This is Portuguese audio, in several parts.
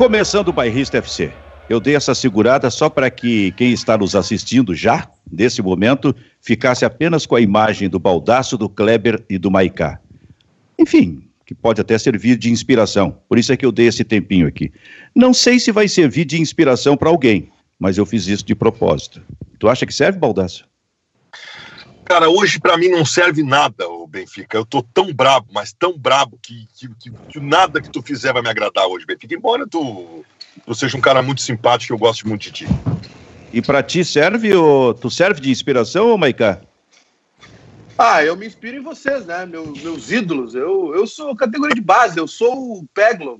Começando o Bairrista FC. Eu dei essa segurada só para que quem está nos assistindo já, nesse momento, ficasse apenas com a imagem do Baldaço, do Kleber e do Maicá. Enfim, que pode até servir de inspiração. Por isso é que eu dei esse tempinho aqui. Não sei se vai servir de inspiração para alguém, mas eu fiz isso de propósito. Tu acha que serve, Baldaço? Cara, hoje para mim não serve nada, o Benfica. Eu tô tão brabo, mas tão brabo que, que, que, que, nada que tu fizer vai me agradar hoje, Benfica. Embora tu, tu seja um cara muito simpático, eu gosto muito de ti. E para ti serve, ou, tu serve de inspiração, Maicá? Ah, eu me inspiro em vocês, né? Meu, meus ídolos. Eu, eu sou categoria de base, eu sou o Peglon.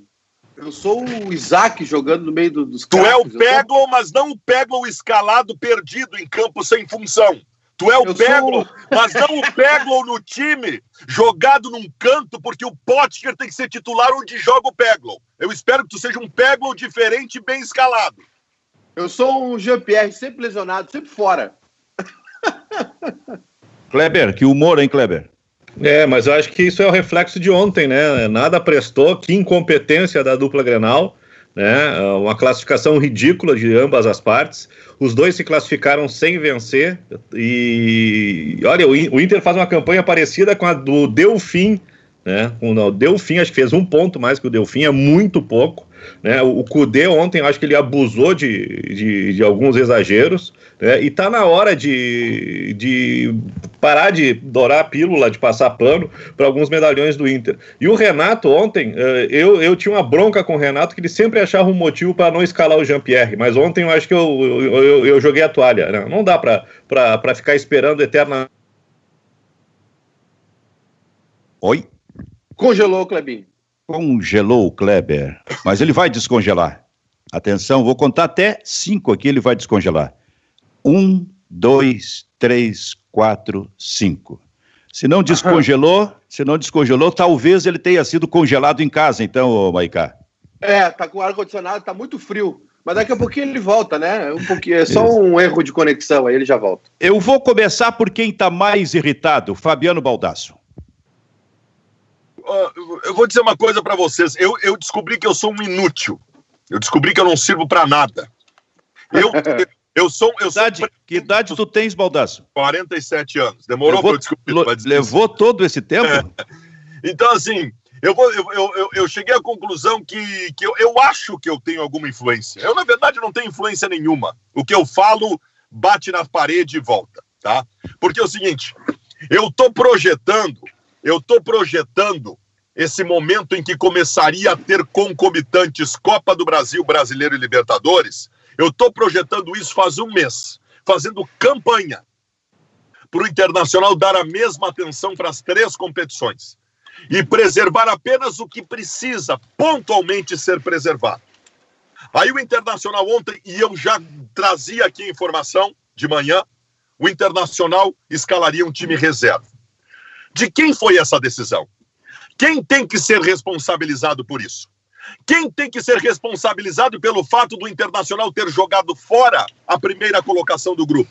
Eu sou o Isaac jogando no meio do, dos Tu é o Peglon, sou... mas não o Peglon escalado perdido em campo sem função. Tu é o Peglon, sou... mas não o Peglon no time, jogado num canto, porque o Potker tem que ser titular onde joga o Peglon. Eu espero que tu seja um Peglon diferente e bem escalado. Eu sou um Jean-Pierre, sempre lesionado, sempre fora. Kleber, que humor, hein, Kleber? É, mas eu acho que isso é o reflexo de ontem, né? Nada prestou, que incompetência da dupla Grenal né? Uma classificação ridícula de ambas as partes. Os dois se classificaram sem vencer e olha, o Inter faz uma campanha parecida com a do Delfim, né? O Delfim acho que fez um ponto mais que o Delfim, é muito pouco. Né? O, Cudê ontem, acho que ele abusou de, de, de alguns exageros, né? e tá na hora de, de parar de dourar a pílula, de passar pano para alguns medalhões do Inter. E o Renato ontem, eh, eu, eu tinha uma bronca com o Renato que ele sempre achava um motivo para não escalar o Jean-Pierre, mas ontem eu acho que eu, eu, eu, eu joguei a toalha. Né? Não dá para ficar esperando eterna. Oi? Congelou, Clebinho. Congelou o Kleber, mas ele vai descongelar. Atenção, vou contar até cinco aqui, ele vai descongelar. Um, dois, três, quatro, cinco. Se não descongelou, se não descongelou, talvez ele tenha sido congelado em casa, então, Maicá. É, tá com o ar-condicionado, tá muito frio. Mas daqui a pouquinho ele volta, né? Um pouquinho, é só um erro de conexão, aí ele já volta. Eu vou começar por quem tá mais irritado, Fabiano Baldasso eu vou dizer uma coisa para vocês. Eu, eu descobri que eu sou um inútil. Eu descobri que eu não sirvo para nada. Eu, eu sou. Eu idade, sou... Que idade tu tens, Baldasso? 47 anos. Demorou para eu descobrir. Levou todo esse tempo? É. Então, assim, eu, vou, eu, eu, eu, cheguei à conclusão que, que eu, eu acho que eu tenho alguma influência. Eu, na verdade, não tenho influência nenhuma. O que eu falo bate na parede e volta, tá? Porque é o seguinte, eu estou projetando eu estou projetando esse momento em que começaria a ter concomitantes Copa do Brasil, Brasileiro e Libertadores. Eu estou projetando isso faz um mês, fazendo campanha para o Internacional dar a mesma atenção para as três competições e preservar apenas o que precisa pontualmente ser preservado. Aí o Internacional ontem, e eu já trazia aqui informação de manhã, o Internacional escalaria um time reserva. De quem foi essa decisão? Quem tem que ser responsabilizado por isso? Quem tem que ser responsabilizado pelo fato do Internacional ter jogado fora a primeira colocação do grupo?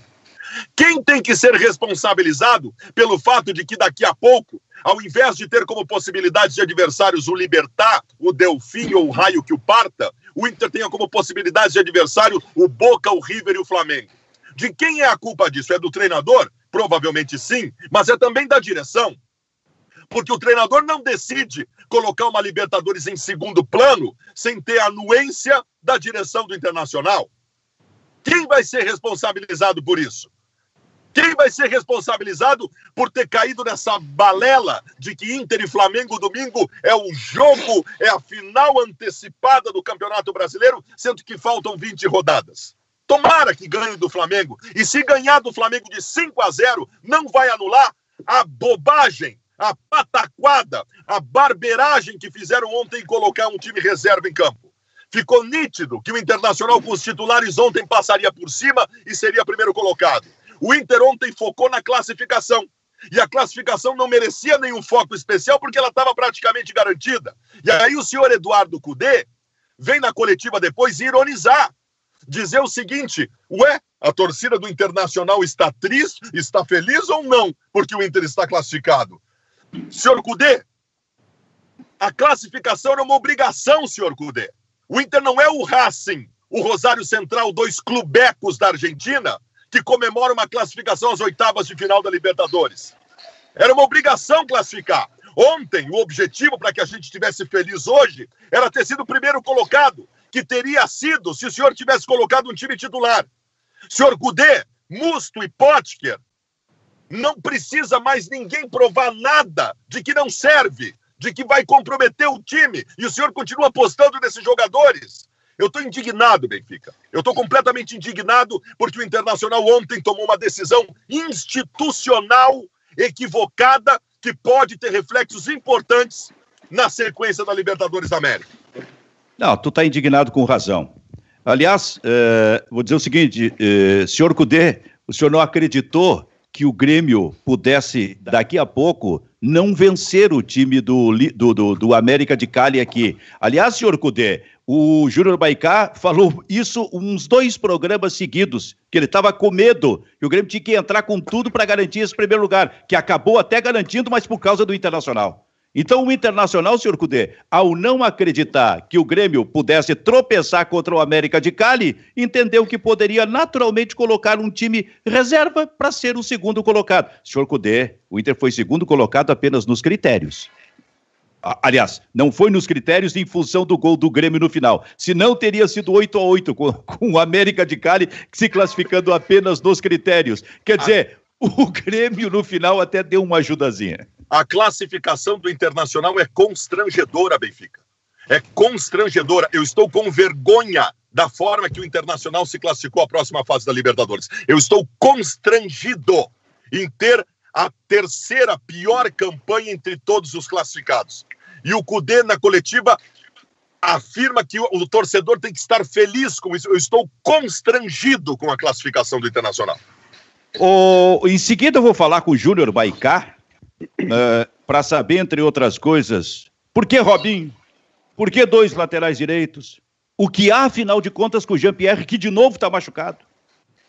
Quem tem que ser responsabilizado pelo fato de que daqui a pouco, ao invés de ter como possibilidade de adversários o Libertar, o Delfim ou o Raio que o parta, o Inter tenha como possibilidade de adversário o Boca, o River e o Flamengo? De quem é a culpa disso? É do treinador? Provavelmente sim, mas é também da direção. Porque o treinador não decide colocar uma Libertadores em segundo plano sem ter a anuência da direção do Internacional. Quem vai ser responsabilizado por isso? Quem vai ser responsabilizado por ter caído nessa balela de que Inter e Flamengo domingo é o jogo, é a final antecipada do Campeonato Brasileiro, sendo que faltam 20 rodadas? Tomara que ganhe do Flamengo. E se ganhar do Flamengo de 5 a 0, não vai anular a bobagem, a pataquada, a barbeiragem que fizeram ontem em colocar um time reserva em campo. Ficou nítido que o Internacional com os titulares ontem passaria por cima e seria primeiro colocado. O Inter ontem focou na classificação. E a classificação não merecia nenhum foco especial porque ela estava praticamente garantida. E aí o senhor Eduardo Cudê vem na coletiva depois ironizar dizer o seguinte: ué, a torcida do Internacional está triste, está feliz ou não, porque o Inter está classificado? Senhor Cudê, a classificação era uma obrigação, senhor Cudê. O Inter não é o Racing, o Rosário Central, dois clubecos da Argentina, que comemora uma classificação às oitavas de final da Libertadores. Era uma obrigação classificar. Ontem, o objetivo para que a gente estivesse feliz hoje era ter sido o primeiro colocado, que teria sido se o senhor tivesse colocado um time titular. Senhor Gudê, Musto e Potker, não precisa mais ninguém provar nada de que não serve de que vai comprometer o time e o senhor continua apostando nesses jogadores. Eu estou indignado, Benfica. Eu estou completamente indignado porque o Internacional ontem tomou uma decisão institucional equivocada que pode ter reflexos importantes na sequência da Libertadores da América. Não, tu está indignado com razão. Aliás, eh, vou dizer o seguinte, eh, senhor Cudê, o senhor não acreditou que o Grêmio pudesse, daqui a pouco, não vencer o time do, do, do, do América de Cali aqui. Aliás, senhor Cudê, o Júnior Baicá falou isso uns dois programas seguidos, que ele estava com medo, que o Grêmio tinha que entrar com tudo para garantir esse primeiro lugar, que acabou até garantindo, mas por causa do Internacional. Então, o Internacional, senhor Cudê, ao não acreditar que o Grêmio pudesse tropeçar contra o América de Cali, entendeu que poderia naturalmente colocar um time reserva para ser o segundo colocado. Senhor Cudê, o Inter foi segundo colocado apenas nos critérios. Aliás, não foi nos critérios em função do gol do Grêmio no final. Se não, teria sido 8 a 8 com, com o América de Cali se classificando apenas nos critérios. Quer dizer, o Grêmio no final até deu uma ajudazinha. A classificação do Internacional é constrangedora, Benfica. É constrangedora. Eu estou com vergonha da forma que o Internacional se classificou à próxima fase da Libertadores. Eu estou constrangido em ter a terceira pior campanha entre todos os classificados. E o Cudê, na coletiva, afirma que o, torcedor tem que estar feliz com isso. Eu estou constrangido com a classificação do Internacional. O, em seguida, eu vou falar com o Júnior Baicá, uh, é, para saber, entre outras coisas, por que Robinho? Por que dois laterais direitos? O que há, afinal de contas, com o Jean-Pierre, que de novo está machucado?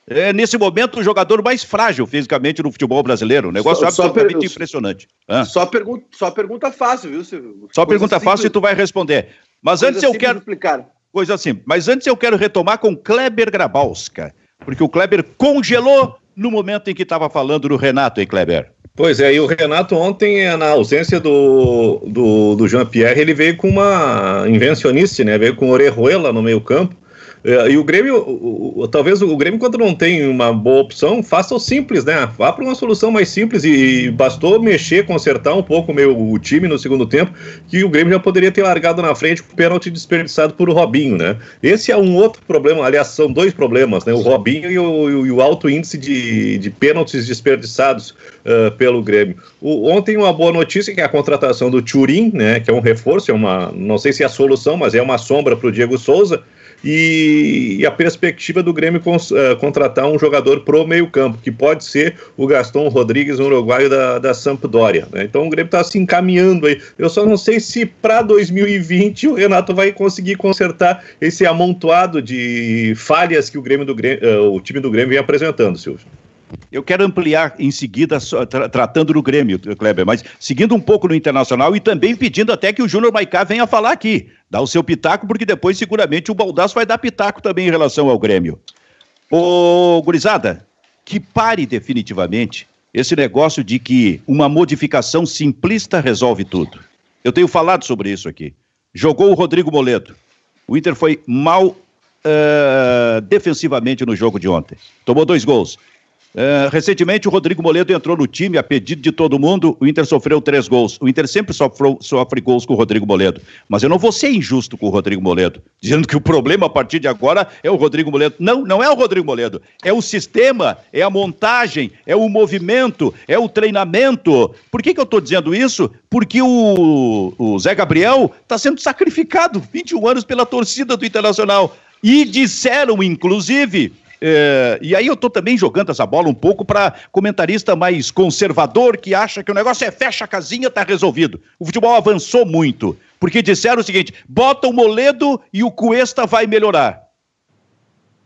É, nesse momento, o jogador mais frágil fisicamente no futebol brasileiro. Um negócio só, absolutamente só per... impressionante. Só, pergunta, só pergunta fácil, viu, Silvio? Só Coisa pergunta simples. fácil e tu vai responder. Mas Coisa antes eu quero. Explicar. Coisa assim. Mas antes eu quero retomar com Kleber Grabowska. Porque o Kleber congelou no momento em que estava falando do Renato, hein, Kleber? Pois é, e o Renato ontem, na ausência do, do, do Jean-Pierre, ele veio com uma invencionice, né? Veio com Orejuela no meio campo, e o Grêmio, o, o, talvez o Grêmio, quando não tem uma boa opção, faça o simples, né? Vá para uma solução mais simples e bastou mexer, consertar um pouco o, o time no segundo tempo, que o Grêmio já poderia ter largado na frente com o pênalti desperdiçado por Robinho, né? Esse é um outro problema, aliás, são dois problemas, né? O Robinho e o, e o alto índice de, de pênaltis desperdiçados uh, pelo Grêmio. Ontem uma boa notícia que é a contratação do Turim, né? Que é um reforço, é uma, não sei se é a solução, mas é uma sombra para o Diego Souza e, e a perspectiva do Grêmio cons, uh, contratar um jogador pro meio-campo, que pode ser o Gaston Rodrigues, um uruguaio da, da Sampdoria. Né? Então o Grêmio está se encaminhando aí. Eu só não sei se para 2020 o Renato vai conseguir consertar esse amontoado de falhas que o Grêmio do Grêmio, uh, o time do Grêmio vem apresentando, Silvio. Eu quero ampliar em seguida, tra tratando do Grêmio, Kleber, mas seguindo um pouco no Internacional e também pedindo até que o Júnior Maicá venha falar aqui, dar o seu pitaco, porque depois seguramente o Baldaço vai dar pitaco também em relação ao Grêmio. Ô, gurizada, que pare definitivamente esse negócio de que uma modificação simplista resolve tudo. Eu tenho falado sobre isso aqui. Jogou o Rodrigo Moledo. O Inter foi mal uh, defensivamente no jogo de ontem. Tomou dois gols. Uh, recentemente, o Rodrigo Moledo entrou no time a pedido de todo mundo. O Inter sofreu três gols. O Inter sempre sofreu, sofre gols com o Rodrigo Moledo. Mas eu não vou ser injusto com o Rodrigo Moledo, dizendo que o problema a partir de agora é o Rodrigo Moledo. Não, não é o Rodrigo Moledo. É o sistema, é a montagem, é o movimento, é o treinamento. Por que, que eu estou dizendo isso? Porque o, o Zé Gabriel está sendo sacrificado 21 anos pela torcida do Internacional. E disseram, inclusive, é, e aí eu estou também jogando essa bola um pouco para comentarista mais conservador que acha que o negócio é fecha a casinha, está resolvido. O futebol avançou muito, porque disseram o seguinte: bota o Moledo e o Cuesta vai melhorar.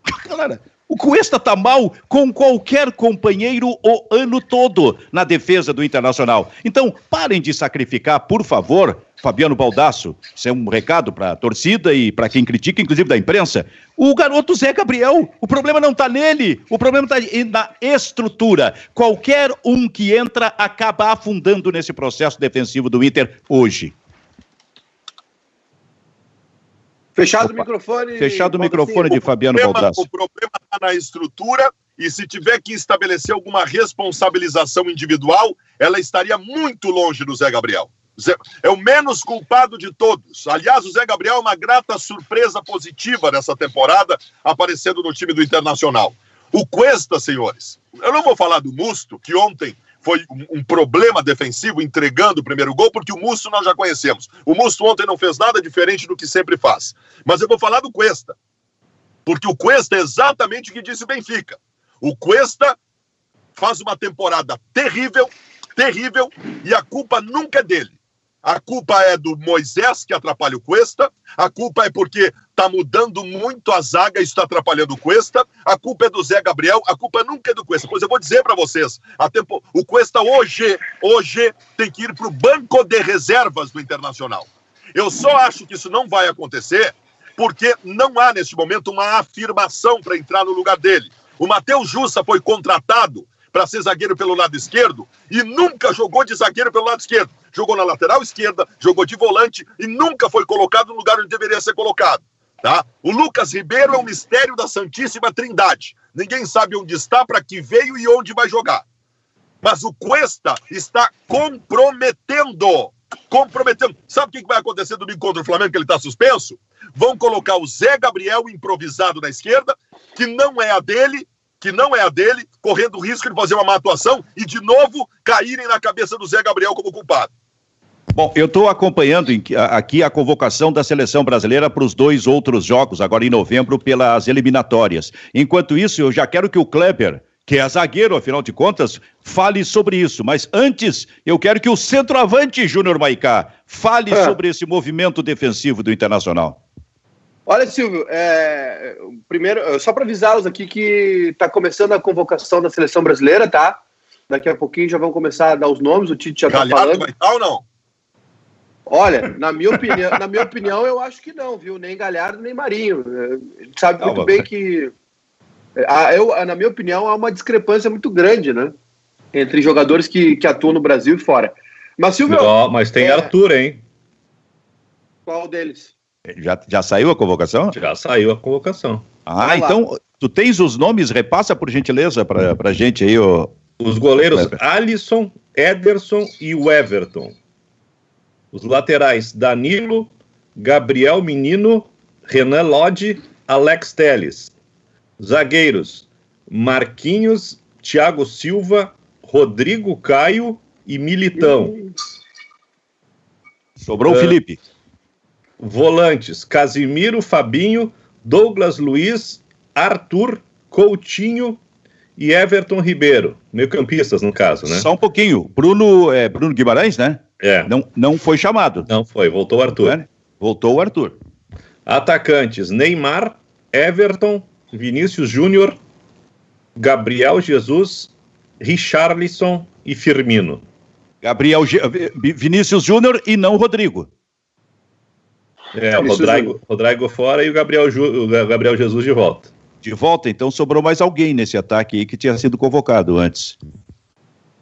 Galera, o Cuesta tá mal com qualquer companheiro o ano todo na defesa do Internacional. Então, parem de sacrificar, por favor, Fabiano Baldasso, isso é um recado para a torcida e para quem critica, inclusive da imprensa. O garoto Zé Gabriel, o problema não está nele, o problema está na estrutura. Qualquer um que entra acaba afundando nesse processo defensivo do Inter hoje. Fechado Opa. o microfone. Fechado o microfone de Fabiano Baldasso. O problema está na estrutura e se tiver que estabelecer alguma responsabilização individual, ela estaria muito longe do Zé Gabriel. É o menos culpado de todos. Aliás, o Zé Gabriel é uma grata surpresa positiva nessa temporada, aparecendo no time do Internacional. O Cuesta, senhores, eu não vou falar do Musto, que ontem foi um, problema defensivo entregando o primeiro gol, porque o Musto nós já conhecemos. O Musto ontem não fez nada diferente do que sempre faz. Mas eu vou falar do Cuesta, porque o Cuesta é exatamente o que disse o Benfica. O Cuesta faz uma temporada terrível, terrível, e a culpa nunca é dele. A culpa é do Moisés, que atrapalha o Cuesta. A culpa é porque está mudando muito a zaga, isso está atrapalhando o Cuesta. A culpa é do Zé Gabriel. A culpa nunca é do Cuesta. Pois eu vou dizer para vocês: tempo, o Cuesta hoje, hoje tem que ir para o banco de reservas do Internacional. Eu só acho que isso não vai acontecer porque não há neste momento uma afirmação para entrar no lugar dele. O Matheus Jussa foi contratado para ser zagueiro pelo lado esquerdo e nunca jogou de zagueiro pelo lado esquerdo jogou na lateral esquerda, jogou de volante e nunca foi colocado no lugar onde deveria ser colocado. Tá? O Lucas Ribeiro é um mistério da Santíssima Trindade. Ninguém sabe onde está, para que veio e onde vai jogar. Mas o Cuesta está comprometendo. Comprometendo. Sabe o que vai acontecer domingo contra o Flamengo, que ele está suspenso? Vão colocar o Zé Gabriel improvisado na esquerda, que não é a dele, que não é a dele, correndo o risco de fazer uma má atuação e de novo caírem na cabeça do Zé Gabriel como culpado. Bom, eu estou acompanhando aqui a convocação da seleção brasileira para os dois outros jogos, agora em novembro, pelas eliminatórias. Enquanto isso, eu já quero que o Kleber, que é zagueiro, afinal de contas, fale sobre isso. Mas antes, eu quero que o centroavante Júnior Maicá fale é. sobre esse movimento defensivo do Internacional. Olha, Silvio, é, primeiro, só para avisá-los aqui que está começando a convocação da seleção brasileira, tá? Daqui a pouquinho já vão começar a dar os nomes, o Tite já está falando. Vai estar ou não? Olha, na minha opinião, na minha opinião, eu acho que não, viu? Nem Galhardo, nem Marinho. Ele sabe não, muito bem que. A, eu, na minha opinião, há uma discrepância muito grande, né? Entre jogadores que, que atuam no Brasil e fora. Mas, Silvio. Oh, mas tem é... Arthur, hein? Qual deles? Já, já saiu a convocação? Já saiu a convocação. Ah, então tu tens os nomes, repassa por gentileza para a gente aí. O... Os goleiros Alisson, Ederson e o Everton. Os laterais Danilo, Gabriel Menino, Renan Lodge, Alex Teles. Zagueiros Marquinhos, Thiago Silva, Rodrigo Caio e Militão. Sobrou o uh, Felipe. Volantes: Casimiro, Fabinho, Douglas Luiz, Arthur, Coutinho e Everton Ribeiro. Meio-campistas, no caso, né? Só um pouquinho. Bruno, é, Bruno Guimarães, né? É. Não, não foi chamado. Não foi, voltou o Arthur. É? Voltou o Arthur. Atacantes: Neymar, Everton, Vinícius Júnior, Gabriel Jesus, Richarlison e Firmino. Gabriel. Vinícius Júnior e não Rodrigo. É, o Rodrigo, Rodrigo fora e o Gabriel, o Gabriel Jesus de volta. De volta, então sobrou mais alguém nesse ataque aí que tinha sido convocado antes.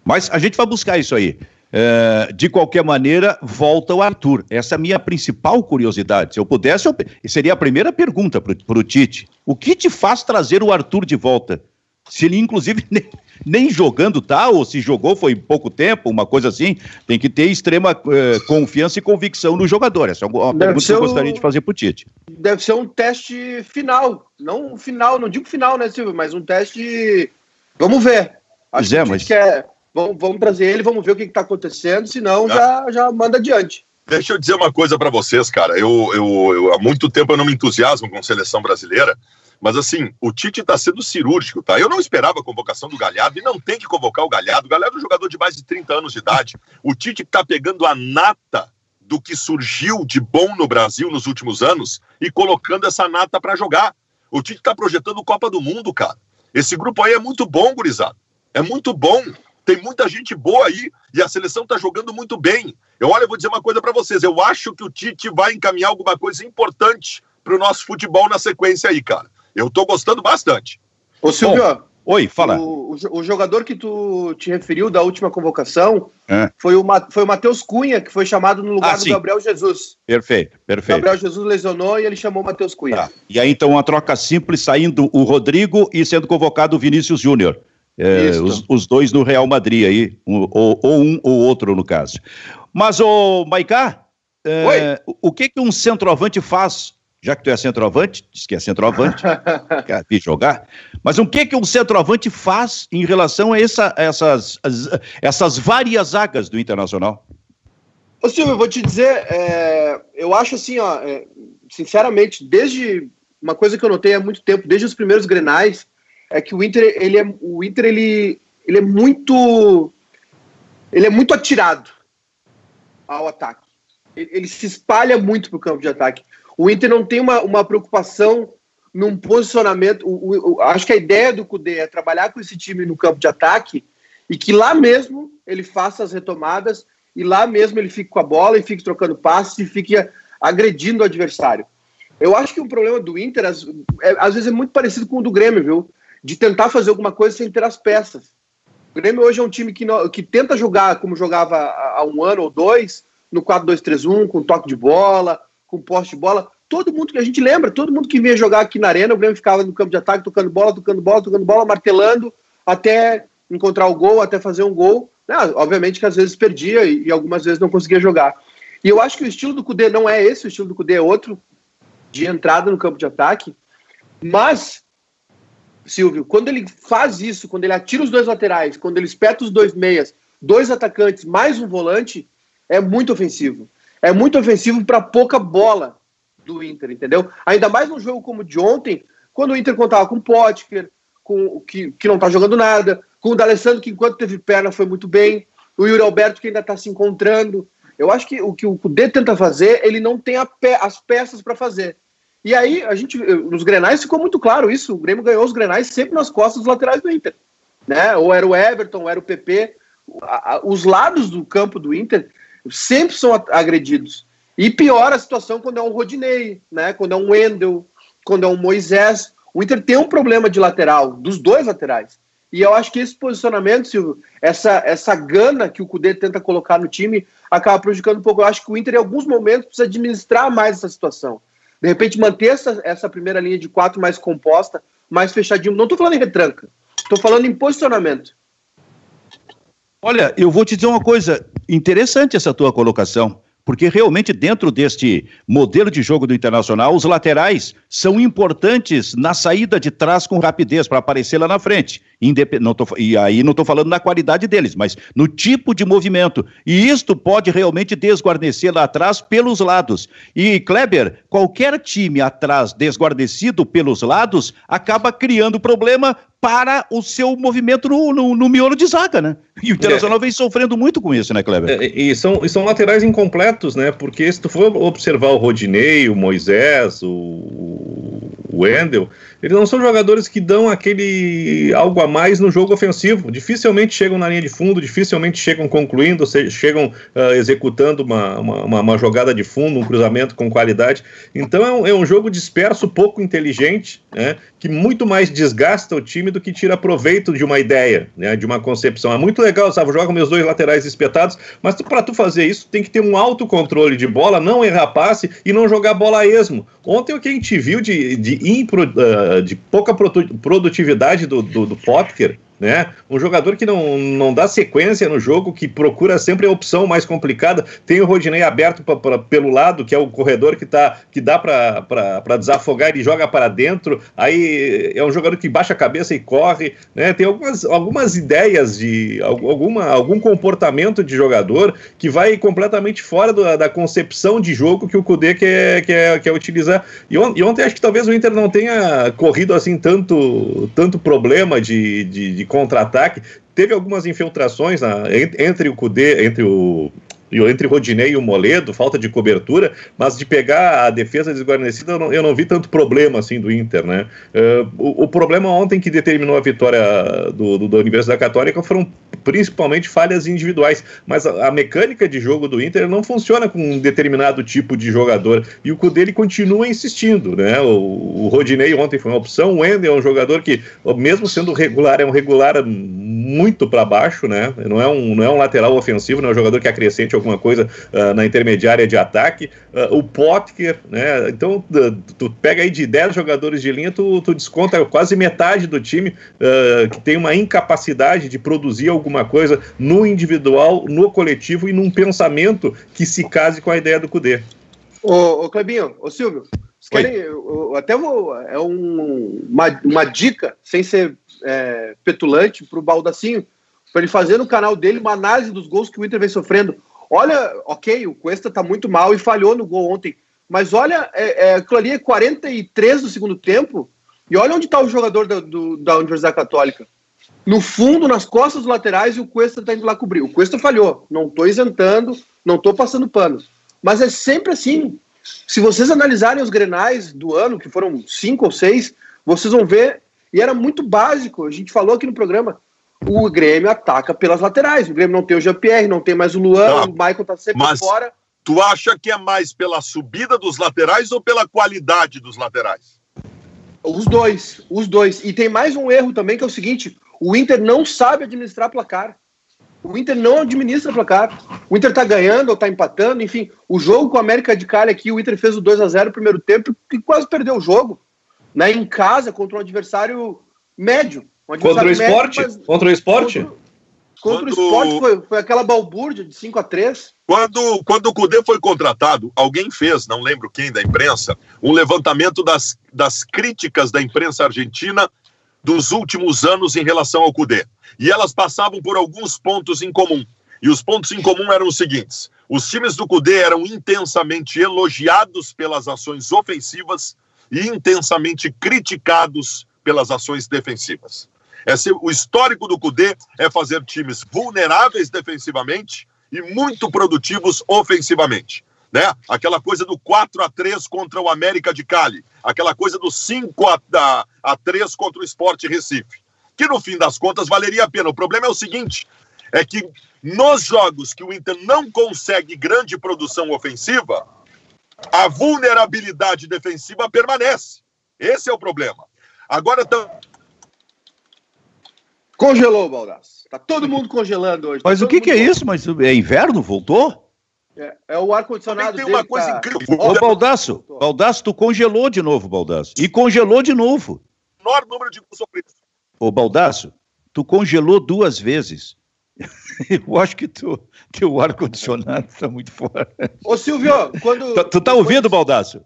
Mas a gente vai buscar isso aí. É, de qualquer maneira, volta o Arthur. Essa é a minha principal curiosidade. Se eu pudesse, eu... seria a primeira pergunta para o Tite. O que te faz trazer o Arthur de volta? Se ele, inclusive, nem, nem, jogando tá, ou se jogou foi pouco tempo, uma coisa assim, tem que ter extrema eh, confiança e convicção no jogador. Essa é uma Deve pergunta que eu gostaria de fazer para o Tite. Deve ser um teste final. Não final, não digo final, né, Silvio? Mas um teste. Vamos ver. Acho pois é, mas. Quer Vamos, vamos trazer ele, vamos ver o que está acontecendo, senão ah. já, já manda adiante. Deixa eu dizer uma coisa para vocês, cara. Eu, eu, eu, há muito tempo eu não me entusiasmo com seleção brasileira, mas assim, o Tite está sendo cirúrgico, tá? Eu não esperava a convocação do Galhardo e não tem que convocar o Galhardo. O Galhardo é um jogador de mais de 30 anos de idade. O Tite está pegando a nata do que surgiu de bom no Brasil nos últimos anos e colocando essa nata para jogar. O Tite está projetando Copa do Mundo, cara. Esse grupo aí é muito bom, gurizada. É muito bom. Tem muita gente boa aí e a seleção está jogando muito bem. Eu olha, eu vou dizer uma coisa para vocês. Eu acho que o Tite vai encaminhar alguma coisa importante para o nosso futebol na sequência aí, cara. Eu estou gostando bastante. Ô, Silvio, Bom, Oi, fala. O, o, jogador que tu te referiu da última convocação é. foi, o, foi o Matheus Cunha, que foi chamado no lugar ah, do Gabriel Jesus. Perfeito, perfeito. Gabriel Jesus lesionou e ele chamou o Matheus Cunha. Tá. E aí, então, uma troca simples, saindo o Rodrigo e sendo convocado o Vinícius Júnior. É, os, os, dois no Real Madrid aí, um, ou, ou, um ou outro, no caso. Mas, ô, Maicá, é, o que, que um centroavante faz já que tu é centroavante, diz que é centroavante, quer vir jogar, mas o que que um centroavante faz em relação a essa, essas, essas várias zagas do Internacional? Ô Silvio, eu vou te dizer, é, eu acho assim, ó, é, sinceramente, desde uma coisa que eu notei há muito tempo, desde os primeiros Grenais, é que o Inter, ele é, o Inter, ele, ele é muito, ele é muito atirado ao ataque. Ele, ele se espalha muito pro campo de ataque. O Inter não tem uma, uma preocupação num posicionamento. O, o, acho que a ideia do Cudê é trabalhar com esse time no campo de ataque e que lá mesmo ele faça as retomadas e lá mesmo ele fique com a bola e fique trocando passes e fique agredindo o adversário. Eu acho que o problema do Inter às, é, às vezes é muito parecido com o do Grêmio, viu? De tentar fazer alguma coisa sem ter as peças. O Grêmio hoje é um time que, que tenta jogar como jogava há um ano ou dois, no 4-2-3-1, com toque de bola, com poste de bola. Todo mundo que a gente lembra, todo mundo que vinha jogar aqui na arena, o Grêmio ficava no campo de ataque, tocando bola, tocando bola, tocando bola, martelando até encontrar o gol, até fazer um gol. Né? Obviamente que às vezes perdia e, e, algumas vezes não conseguia jogar. E eu acho que o estilo do Cudê não é esse, o estilo do Cudê é outro, de entrada no campo de ataque. Mas, Silvio, quando ele faz isso, quando ele atira os dois laterais, quando ele espeta os dois meias, dois atacantes mais um volante, é muito ofensivo é muito ofensivo para pouca bola do Inter, entendeu? Ainda mais num jogo como o de ontem, quando o Inter contava com o Potker, com o que, que não tá jogando nada, com o D'Alessandro, que enquanto teve perna foi muito bem, o Yuri Alberto, que ainda está se encontrando. Eu acho que o que o Cudê tenta fazer, ele não tem pe as peças para fazer. E aí, a gente, nos grenais ficou muito claro isso. O Grêmio ganhou os grenais sempre nas costas dos laterais do Inter. Né? Ou era o Everton, ou era o PP. Os lados do campo do Inter sempre são agredidos. E piora a situação quando é um Rodinei, né? quando é um Wendel, quando é um Moisés. O Inter tem um problema de lateral, dos dois laterais. E eu acho que esse posicionamento, Silvio, essa, essa gana que o Cudê tenta colocar no time, acaba prejudicando um pouco. Eu acho que o Inter, em alguns momentos, precisa administrar mais essa situação. De repente, manter essa, essa primeira linha de quatro mais composta, mais fechadinho. Não estou falando em retranca, estou falando em posicionamento. Olha, eu vou te dizer uma coisa interessante essa tua colocação porque realmente dentro deste modelo de jogo do Internacional, os laterais são importantes na saída de trás com rapidez para aparecer lá na frente. Indep não tô, e aí não estou falando na qualidade deles, mas no tipo de movimento. E isto pode realmente desguarnecer lá atrás pelos lados. E, Kleber, qualquer time atrás desguarnecido pelos lados acaba criando problema para o seu movimento no, no, no, miolo de zaga, né? E o Internacional é. vem sofrendo muito com isso, né, Kleber? É, e, são, e são laterais incompletos, né? Porque se tu for observar o Rodinei, o Moisés, o, o Wendel, eles não são jogadores que dão aquele algo a mais no jogo ofensivo. Dificilmente chegam na linha de fundo, dificilmente chegam concluindo, chegam uh, executando uma, uma, uma, jogada de fundo, um cruzamento com qualidade. Então é um, é um jogo disperso, pouco inteligente, né, que muito mais desgasta o time do que tira proveito de uma ideia, né, de uma concepção. É muito legal, sabe? Joga meus dois laterais espetados, mas para tu fazer isso tem que ter um alto controle de bola, não errar passe e não jogar bola a esmo. Ontem o que a gente viu de, de, impro, uh, de pouca produtividade do, do, do Potker né? Um jogador que não, não dá sequência no jogo, que procura sempre a opção mais complicada. Tem o Rodinei aberto pra, pra, pelo lado, que é o corredor que, tá, que dá para desafogar e joga para dentro. Aí é um jogador que baixa a cabeça e corre, né? Tem algumas, algumas ideias de alguma, algum comportamento de jogador que vai completamente fora do, da concepção de jogo que o Kudê quer, quer, quer utilizar. E, on, e ontem acho que talvez o Inter não tenha corrido assim tanto, tanto problema de, de, de contra-ataque. Teve algumas infiltrações na, entre o Cudê, entre o entre Rodinei e o Moledo, falta de cobertura, mas de pegar a defesa desguarnecida, eu não, eu não vi tanto problema assim do Inter, né? Uh, o, o, problema ontem que determinou a vitória do, do, da Universidade Católica foram principalmente falhas individuais. Mas a, a, mecânica de jogo do Inter não funciona com um determinado tipo de jogador. E o Cudê continua insistindo, né? O, o Rodinei ontem foi uma opção, o Wendel é um jogador que, mesmo sendo regular, é um regular muito para baixo, né? Não é, um, não é um lateral ofensivo, não é um jogador que acrescente alguma coisa uh, na intermediária de ataque. Uh, o Potker, né? Então, tu pega aí de 10 jogadores de linha, tu, tu desconta quase metade do time uh, que tem uma incapacidade de produzir alguma coisa no individual, no coletivo e num pensamento que se case com a ideia do Cudê. Ô, ô Clebinho, ô Silvio, querem, eu, eu até vou, é um, uma, uma dica, sem ser é, petulante para o Baldacinho, para ele fazer no canal dele uma análise dos gols que o Inter vem sofrendo. Olha, ok, o Cuesta está muito mal e falhou no gol ontem, mas olha, é, é, aquilo ali é 43 do segundo tempo, e olha onde está o jogador da, do, da Universidade Católica. No fundo, nas costas laterais, e o Cuesta está indo lá cobrir. O Cuesta falhou, não estou isentando, não estou passando pano. Mas é sempre assim. Se vocês analisarem os grenais do ano, que foram cinco ou seis, vocês vão ver e era muito básico. A gente falou aqui no programa. O Grêmio ataca pelas laterais. O Grêmio não tem o Jean-Pierre, não tem mais o Luan, não, o Michael tá sempre mas fora. Tu acha que é mais pela subida dos laterais ou pela qualidade dos laterais? Os dois, os dois. E tem mais um erro também que é o seguinte: o Inter não sabe administrar placar. O Inter não administra placar. O Inter tá ganhando ou tá empatando, enfim. O jogo com a América de Cali aqui, o Inter fez o 2 a 0 no primeiro tempo e quase perdeu o jogo né, em casa contra um adversário médio. Um adversário contra o esporte? Médio, contra o esporte? Contra, contra quando... o esporte foi, foi aquela balbúrdia de 5 a 3 quando, quando o Cudê foi contratado, alguém fez, não lembro quem da imprensa, um levantamento das, das críticas da imprensa argentina dos últimos anos em relação ao Cudê. E elas passavam por alguns pontos em comum. E os pontos em comum eram os seguintes: os times do Cudê eram intensamente elogiados pelas ações ofensivas e intensamente criticados pelas ações defensivas. Esse, o histórico do Cudê é fazer times vulneráveis defensivamente e muito produtivos ofensivamente. Né? Aquela coisa do 4 a 3 contra o América de Cali, aquela coisa do 5 a, a, a 3 contra o Sport Recife, que no fim das contas valeria a pena. O problema é o seguinte: é que nos jogos que o Inter não consegue grande produção ofensiva, a vulnerabilidade defensiva permanece. Esse é o problema. Agora estão. Congelou, Baldasso. Tá todo mundo congelando hoje. Tá Mas o que, que é isso? Mas é inverno? Voltou? É, é o ar-condicionado. Tem uma coisa tá... incrível. Ô, Baldasso, Baldasso, tu congelou de novo, Baldasso. E congelou de novo. Menor número de sofridos. Ô, Baldasso, tu congelou duas vezes. Eu acho que tu, teu ar-condicionado está muito forte. Ô, Silvio, quando. Tu, tu tá ouvindo, Baldaço?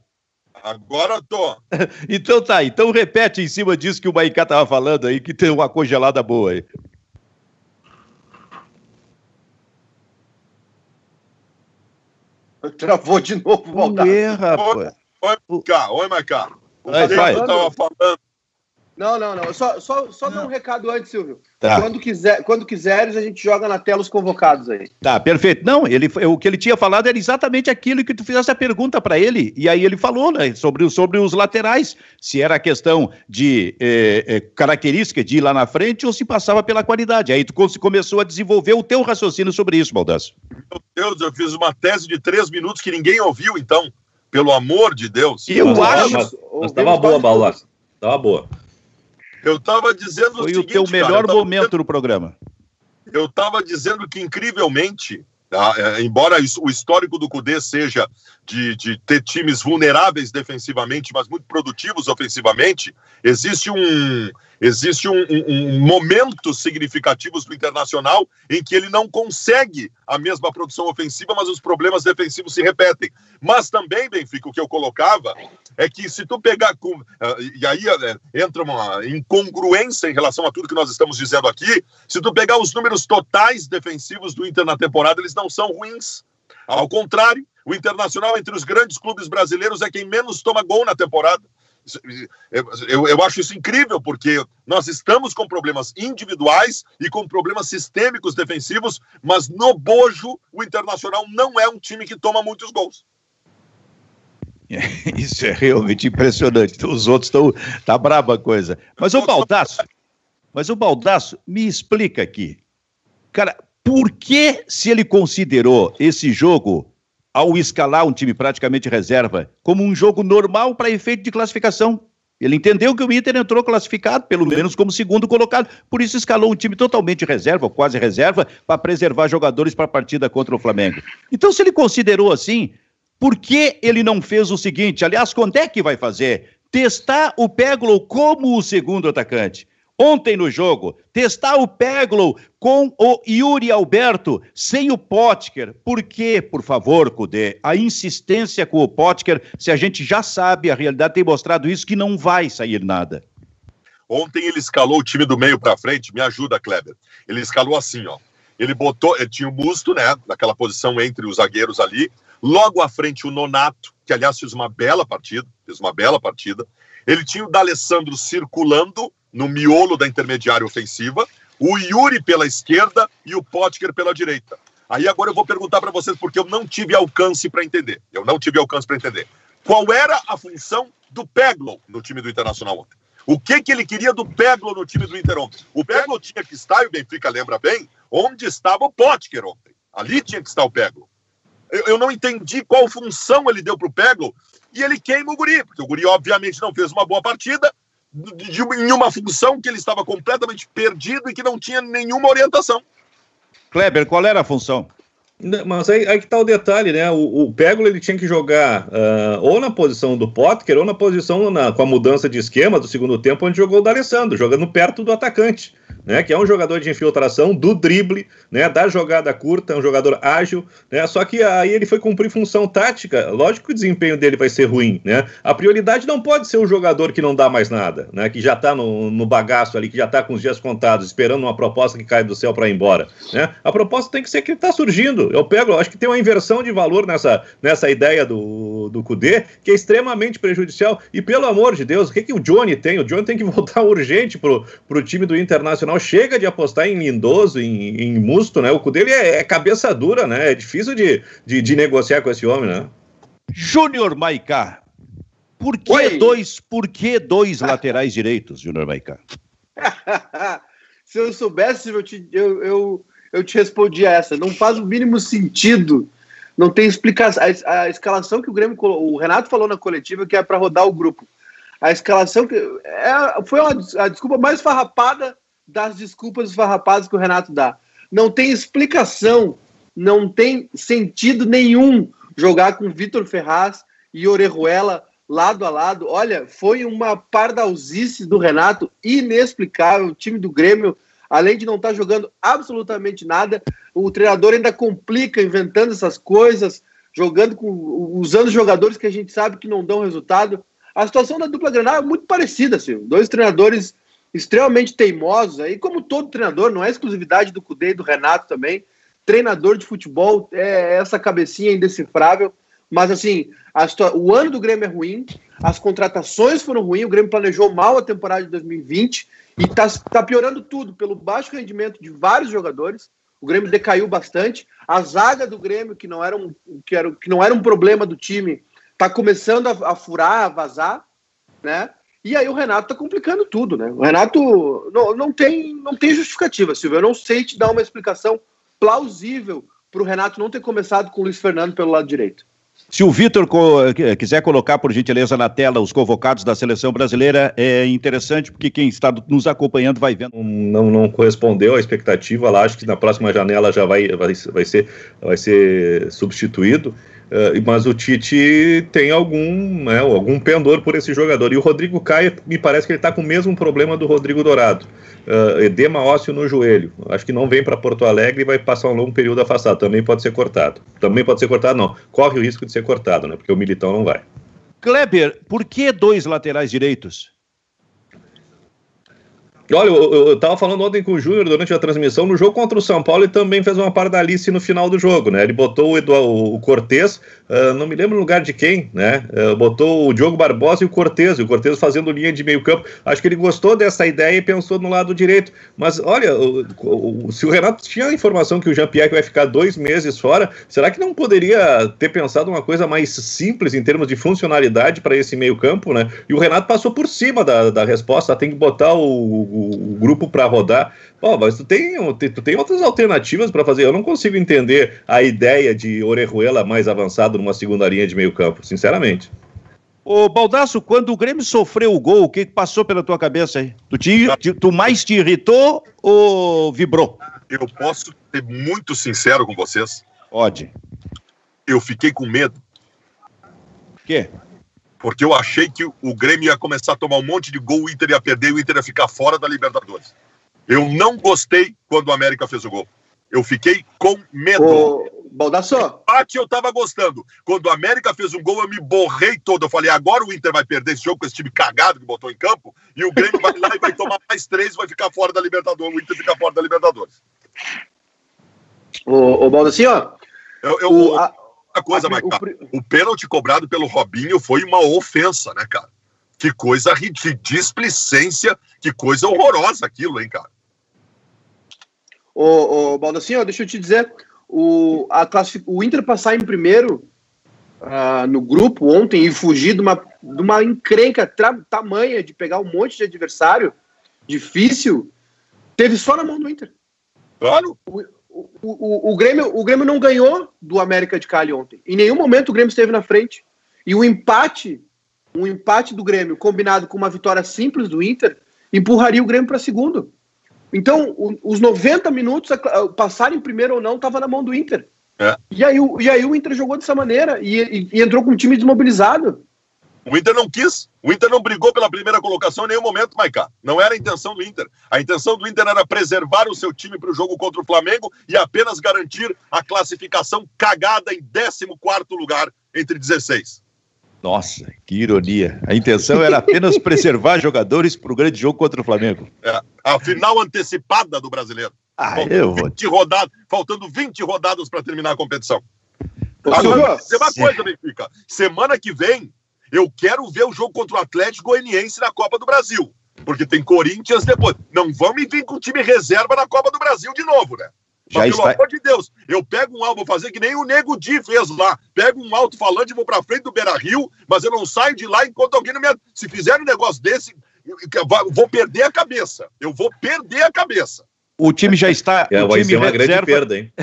Agora tô. então tá, então repete em cima disso que o Maicá tava falando aí, que tem uma congelada boa aí. Travou de novo, Baldaço. Oi, rapaz. Oi, Maicá, oi, Maicá. O vai, vai. tava falando não, não, não. Só, só, só dar um recado antes, Silvio. Tá. Quando, quiser, quando quiseres, a gente joga na tela os convocados aí. Tá, perfeito. Não, ele, o que ele tinha falado era exatamente aquilo que tu fizesse a pergunta para ele. E aí ele falou, né, sobre, sobre os laterais. Se era questão de é, é, característica de ir lá na frente ou se passava pela qualidade. Aí tu começou a desenvolver o teu raciocínio sobre isso, Baldasso. Meu Deus, eu fiz uma tese de três minutos que ninguém ouviu, então. Pelo amor de Deus. Eu mas, acho. Mas, mas tava boa, Baldasso. Tava boa. Eu estava dizendo Foi o seguinte, o teu melhor cara, momento dizendo, no programa. Eu estava dizendo que, incrivelmente, tá, é, embora o histórico do Cudê seja de, de ter times vulneráveis defensivamente, mas muito produtivos ofensivamente, existe um, existe um, um, um momento significativo do Internacional em que ele não consegue a mesma produção ofensiva, mas os problemas defensivos se repetem. Mas também, Benfica, o que eu colocava é que se tu pegar com, uh, e aí uh, entra uma incongruência em relação a tudo que nós estamos dizendo aqui, se tu pegar os números totais defensivos do Inter na temporada, eles não são ruins. Ao contrário, o Internacional entre os grandes clubes brasileiros é quem menos toma gol na temporada. Eu, eu, acho isso incrível, porque nós estamos com problemas individuais e com problemas sistêmicos defensivos, mas no bojo, o Internacional não é um time que toma muitos gols. Isso é realmente impressionante. Os outros estão. Tá braba a coisa. Mas o Baldaço, mas o Baldaço, me explica aqui. Cara, por que, se ele considerou esse jogo, ao escalar um time praticamente reserva, como um jogo normal para efeito de classificação? Ele entendeu que o Inter entrou classificado, pelo menos como segundo colocado, por isso escalou um time totalmente reserva, quase reserva, para preservar jogadores para a partida contra o Flamengo. Então, se ele considerou assim, por que ele não fez o seguinte? Aliás, quando é que vai fazer? Testar o Peglo como o segundo atacante. Ontem no jogo, testar o Peglo com o Yuri Alberto, sem o Potker. Por quê, por favor, Cudê? A insistência com o Potker, se a gente já sabe, a realidade tem mostrado isso, que não vai sair nada. Ontem ele escalou o time do meio para frente, me ajuda, Kleber. Ele escalou assim, ó. Ele botou, ele tinha o Musto, né, naquela posição entre os zagueiros ali. Logo à frente o Nonato, que aliás fez uma bela partida, fez uma bela partida. Ele tinha o D'Alessandro circulando no miolo da intermediária ofensiva, o Yuri pela esquerda e o Potker pela direita. Aí agora eu vou perguntar para vocês, porque eu não tive alcance para entender. Eu não tive alcance para entender. Qual era a função do Peglo no time do Internacional ontem? O que, que ele queria do Peglo no time do Inter ontem? O Peglo tinha que estar, e o Benfica lembra bem, onde estava o Potker ontem. Ali tinha que estar o Peglo. Eu, eu não entendi qual função ele deu para o Peglo e ele queima o Guri, porque o Guri obviamente não fez uma boa partida, de, de, em uma função que ele estava completamente perdido e que não tinha nenhuma orientação. Kleber, qual era a função? Mas aí, aí que tá o detalhe, né? O, o Pégolo ele tinha que jogar uh, ou na posição do Potker ou na posição na, com a mudança de esquema do segundo tempo, onde jogou o D'Alessandro, jogando perto do atacante né, que é um jogador de infiltração, do drible, né, da jogada curta, um jogador ágil, né, só que aí ele foi cumprir função tática, lógico que o desempenho dele vai ser ruim, né, a prioridade não pode ser o jogador que não dá mais nada, né, que já está no, no bagaço ali, que já está com os dias contados, esperando uma proposta que cai do céu para ir embora, né, a proposta tem que ser que está surgindo, eu pego, eu acho que tem uma inversão de valor nessa, nessa ideia do, do Cudê, que é extremamente prejudicial, e pelo amor de Deus, o que, que o Johnny tem? O Johnny tem que voltar urgente pro, pro time do Internacional chega de apostar em Lindoso, em, em Musto, né? O cu dele é, é, cabeça dura, né? É difícil de, de, de, negociar com esse homem, né? Júnior Maicá, por que Oi. dois, por que dois laterais direitos, Júnior Maicá? Se eu soubesse, eu te, eu, eu, eu te respondia essa. Não faz o mínimo sentido. Não tem explicação. A, a escalação que o Grêmio. O Renato falou na coletiva que é para rodar o grupo. A escalação que. É, foi uma, a desculpa mais farrapada das desculpas esfarrapadas que o Renato dá. Não tem explicação, não tem sentido nenhum jogar com Vitor Ferraz e Orejuela lado a lado. Olha, foi uma pardalzice do Renato inexplicável. O time do Grêmio, além de não estar tá jogando absolutamente nada, o treinador ainda complica inventando essas coisas, jogando com usando jogadores que a gente sabe que não dão resultado. A situação da dupla Granada é muito parecida, assim. Dois treinadores extremamente teimosos, aí como todo treinador, não é exclusividade do Cudê e do Renato também, treinador de futebol é essa cabecinha indecifrável, mas assim, o ano do Grêmio é ruim, as contratações foram ruins, o Grêmio planejou mal a temporada de 2020 e está tá piorando tudo pelo baixo rendimento de vários jogadores. O Grêmio decaiu bastante. A zaga do Grêmio, que não era um, que era, que não era um problema do time, está começando a, a furar, a vazar, né? E aí o Renato tá complicando tudo, né? O Renato não, não, tem, não tem justificativa, Silvio. Eu não sei te dar uma explicação plausível para o Renato não ter começado com o Luiz Fernando pelo lado direito. Se o Vitor quiser colocar, por gentileza, na tela os convocados da seleção brasileira, é interessante, porque quem está nos acompanhando vai vendo. Não, não correspondeu à expectativa lá, acho que na próxima janela já vai, vai, vai, ser, vai ser substituído. Uh, mas o Tite tem algum, né, algum pendor por esse jogador. E o Rodrigo Caio, me parece que ele está com o mesmo problema do Rodrigo Dourado. Uh, edema ósseo no joelho. Acho que não vem para Porto Alegre e vai passar um longo período afastado. Também pode ser cortado. Também pode ser cortado, não. Corre o risco de ser cortado, né? Porque o Militão não vai. Kleber, por que dois laterais direitos? Olha, eu, eu tava falando ontem com o Júnior durante a transmissão, no jogo contra o São Paulo ele também fez uma pardalice no final do jogo, né? Ele botou o, Eduardo, o Cortez, uh, não me lembro o lugar de quem, né? Uh, botou o Diogo Barbosa e o Cortez, e o Cortez fazendo linha de meio campo. Acho que ele gostou dessa ideia e pensou no lado direito. Mas olha, o, o, se o Renato tinha a informação que o Jean-Pierre vai ficar dois meses fora, será que não poderia ter pensado uma coisa mais simples em termos de funcionalidade para esse meio campo, né? E o Renato passou por cima da, da resposta, tem que botar o o, o grupo para rodar. Pô, mas tu tem, tu tem outras alternativas para fazer. Eu não consigo entender a ideia de Orejuela mais avançado numa segunda linha de meio campo, sinceramente. Ô, Baldasso, quando o Grêmio sofreu o gol, o que passou pela tua cabeça aí? Tu, te, tu mais te irritou ou vibrou? Eu posso ser muito sincero com vocês? Pode. Eu fiquei com medo. Por quê? Porque eu achei que o Grêmio ia começar a tomar um monte de gol, o Inter ia perder e o Inter ia ficar fora da Libertadores. Eu não gostei quando o América fez o gol. Eu fiquei com medo. Ô, Baldasso. Empate eu tava gostando. Quando o América fez um gol, eu me borrei todo. Eu falei, agora o Inter vai perder esse jogo com esse time cagado que botou em campo, e o Grêmio vai lá e vai tomar mais três e vai ficar fora da Libertadores. O Inter fica fora da Libertadores. Ô, ô Baldasso, ó. Eu, eu, o, a, a coisa, Mike, o, o pênalti cobrado pelo Robinho foi uma ofensa, né, cara? Que coisa de displicência, que coisa horrorosa aquilo, hein, cara? Ô, ô Baldacinho, deixa eu te dizer, o, a classific... o Inter passar em primeiro uh, no grupo ontem e fugir de uma, de uma encrenca tamanha de pegar um monte de adversário difícil, teve só na mão do Inter. Claro. O, o, o, o, Grêmio, o Grêmio não ganhou do América de Cali ontem. Em nenhum momento o Grêmio esteve na frente. E o empate, um empate do Grêmio combinado com uma vitória simples do Inter, empurraria o Grêmio para segundo. Então, o, os 90 minutos, passar em primeiro ou não, estava na mão do Inter. É. E, aí, e aí o Inter jogou dessa maneira e, e, e, entrou com um time desmobilizado. O Inter não quis, o Inter não brigou pela primeira colocação em nenhum momento, Maiká. Não era a intenção do Inter. A intenção do Inter era preservar o seu time para o jogo contra o Flamengo e apenas garantir a classificação cagada em 14 lugar entre 16. Nossa, que ironia. A intenção era apenas preservar jogadores para o grande jogo contra o Flamengo. É, a final antecipada do brasileiro. Ah, faltando, eu 20 rodadas, faltando 20 rodadas para terminar a competição. Agora, uma coisa, Benfica. Semana que vem, eu quero ver o jogo contra o Atlético Goianiense na Copa do Brasil. Porque tem Corinthians depois. Não vamos vir com o time reserva na Copa do Brasil de novo, né? Já Mas, pelo está... amor de Deus, eu pego um álbum, vou fazer que nem o Nego Di fez lá. Pego um alto-falante e vou pra frente do Beira Rio, mas eu não saio de lá enquanto alguém não me. Se fizer um negócio desse, eu vou perder a cabeça. Eu vou perder a cabeça. O time já está. É, o vai time ser uma reserva... grande perda, hein?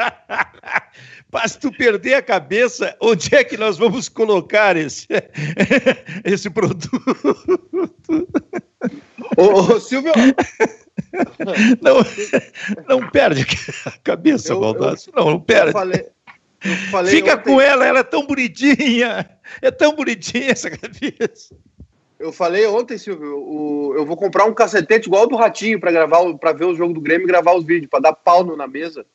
Mas tu perder a cabeça, onde é que nós vamos colocar esse, esse produto? Ô, ô Silvio, não, não perde a cabeça, Baldasso. Não, não perde. Eu falei, eu falei Fica ontem... com ela, ela é tão bonitinha. É tão bonitinha essa cabeça. Eu falei ontem, Silvio, o, eu vou comprar um cacetete igual do Ratinho para gravar, para ver o jogo do Grêmio e gravar os vídeos, para dar pau na mesa.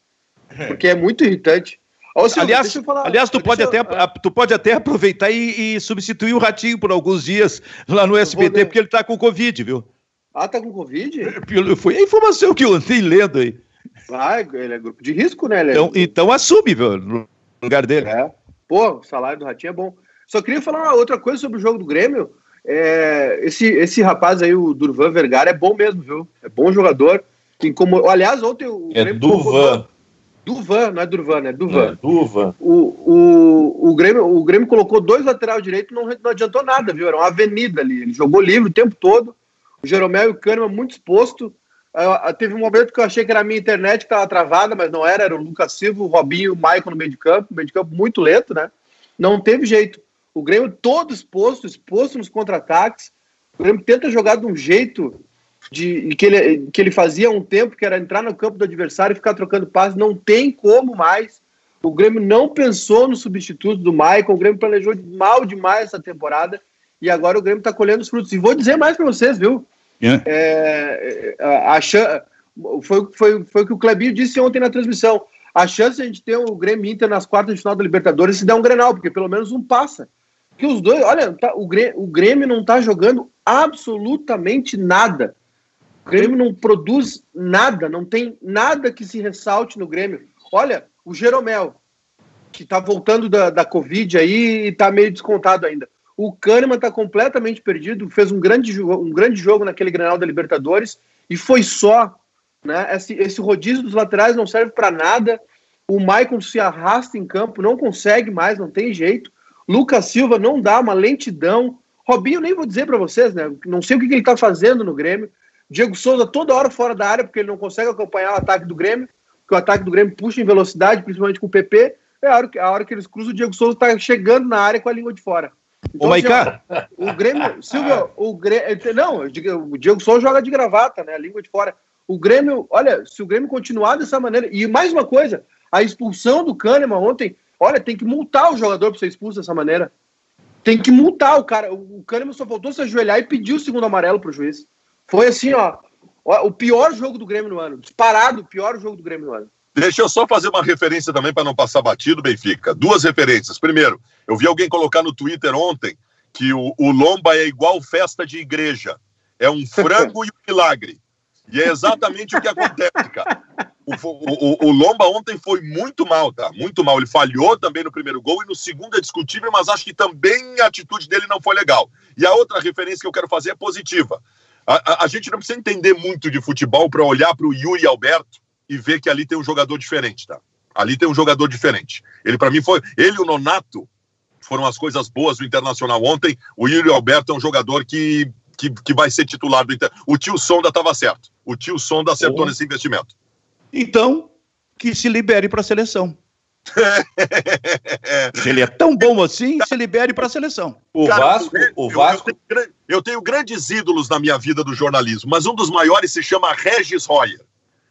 Porque é muito irritante. Ô, Silvio, aliás, falar, aliás tu, pode até, eu... tu pode até aproveitar e, e, substituir o Ratinho por alguns dias lá no SBT, porque ele está com Covid, viu? Ah, tá com Covid? Foi a informação que eu andei lendo aí. Ah, ele é grupo de risco, né? É então, então assume, viu, no lugar dele. É. Pô, o salário do Ratinho é bom. Só queria falar outra coisa sobre o jogo do Grêmio. É, esse, esse rapaz aí, o Durvan Vergara, é bom mesmo, viu? É bom jogador. Tem como... Aliás, ontem o é Grêmio. Durvan. Durvan, não é Durvan, né? Durvan. É, Durvan. O, o, o, Grêmio, o Grêmio colocou dois lateral direito não, não adiantou nada, viu? Era uma avenida ali. Ele jogou livre o tempo todo o Jeromel e o Kahneman muito exposto. Uh, teve um momento que eu achei que era a minha internet que estava travada, mas não era, era o Lucas Silva, o Robinho e o Maicon no meio de campo, meio de campo muito lento, né? Não teve jeito. O Grêmio todo exposto, exposto nos contra-ataques. O Grêmio tenta jogar de um jeito de, que, ele, que ele fazia há um tempo, que era entrar no campo do adversário e ficar trocando passes. Não tem como mais. O Grêmio não pensou no substituto do Maicon, o Grêmio planejou mal demais essa temporada e agora o Grêmio está colhendo os frutos. E vou dizer mais para vocês, viu? É. É, a, a, foi, foi, foi o que o Clebinho disse ontem na transmissão. A chance de a gente ter o Grêmio Inter nas quartas de final da Libertadores se der um Grenal, porque pelo menos um passa. Porque os dois, olha, tá, o, Grêmio, o Grêmio não está jogando absolutamente nada. O Grêmio não produz nada, não tem nada que se ressalte no Grêmio. Olha, o Jeromel, que está voltando da, da Covid aí e está meio descontado ainda. O Kahneman está completamente perdido, fez um grande, um grande jogo naquele Granal da Libertadores e foi só. Né? Esse, esse rodízio dos laterais não serve para nada. O Maicon se arrasta em campo, não consegue mais, não tem jeito. Lucas Silva não dá uma lentidão. Robinho, nem vou dizer para vocês, né? Não sei o que, que ele tá fazendo no Grêmio. Diego Souza toda hora fora da área, porque ele não consegue acompanhar o ataque do Grêmio, porque o ataque do Grêmio puxa em velocidade, principalmente com o PP. É a hora que, a hora que eles cruzam, o Diego Souza tá chegando na área com a língua de fora. Então, Ô, Maicá. Assim, o Grêmio. Silvio, o Grêmio. Não, o Diego Souza joga de gravata, né? A língua de fora. O Grêmio, olha, se o Grêmio continuar dessa maneira. E mais uma coisa, a expulsão do Kahneman ontem, olha, tem que multar o jogador para ser expulso dessa maneira. Tem que multar o cara. O Kahneman só faltou se ajoelhar e pedir o segundo amarelo pro juiz. Foi assim, ó. O pior jogo do Grêmio no ano. Disparado, o pior jogo do Grêmio no ano. Deixa eu só fazer uma referência também para não passar batido, Benfica. Duas referências. Primeiro, eu vi alguém colocar no Twitter ontem que o, o Lomba é igual festa de igreja. É um frango e um milagre. E é exatamente o que acontece, cara. O, o, o, Lomba ontem foi muito mal, tá? Muito mal. Ele falhou também no primeiro gol e no segundo é discutível, mas acho que também a atitude dele não foi legal. E a outra referência que eu quero fazer é positiva. A, a, a gente não precisa entender muito de futebol para olhar para o Yuri Alberto e ver que ali tem um jogador diferente, tá? Ali tem um jogador diferente. Ele, para mim, foi. Ele e o Nonato foram as coisas boas do Internacional ontem. O Yuri Alberto é um jogador que, que, que vai ser titular do Inter. O tio Sonda estava certo. O tio Sonda acertou oh. nesse investimento. Então, que se libere para a seleção. se ele é tão bom assim, se libere para a seleção. O Cara, Vasco, o Vasco... Eu, eu, tenho, eu tenho grandes ídolos na minha vida do jornalismo, mas um dos maiores se chama Regis Royer.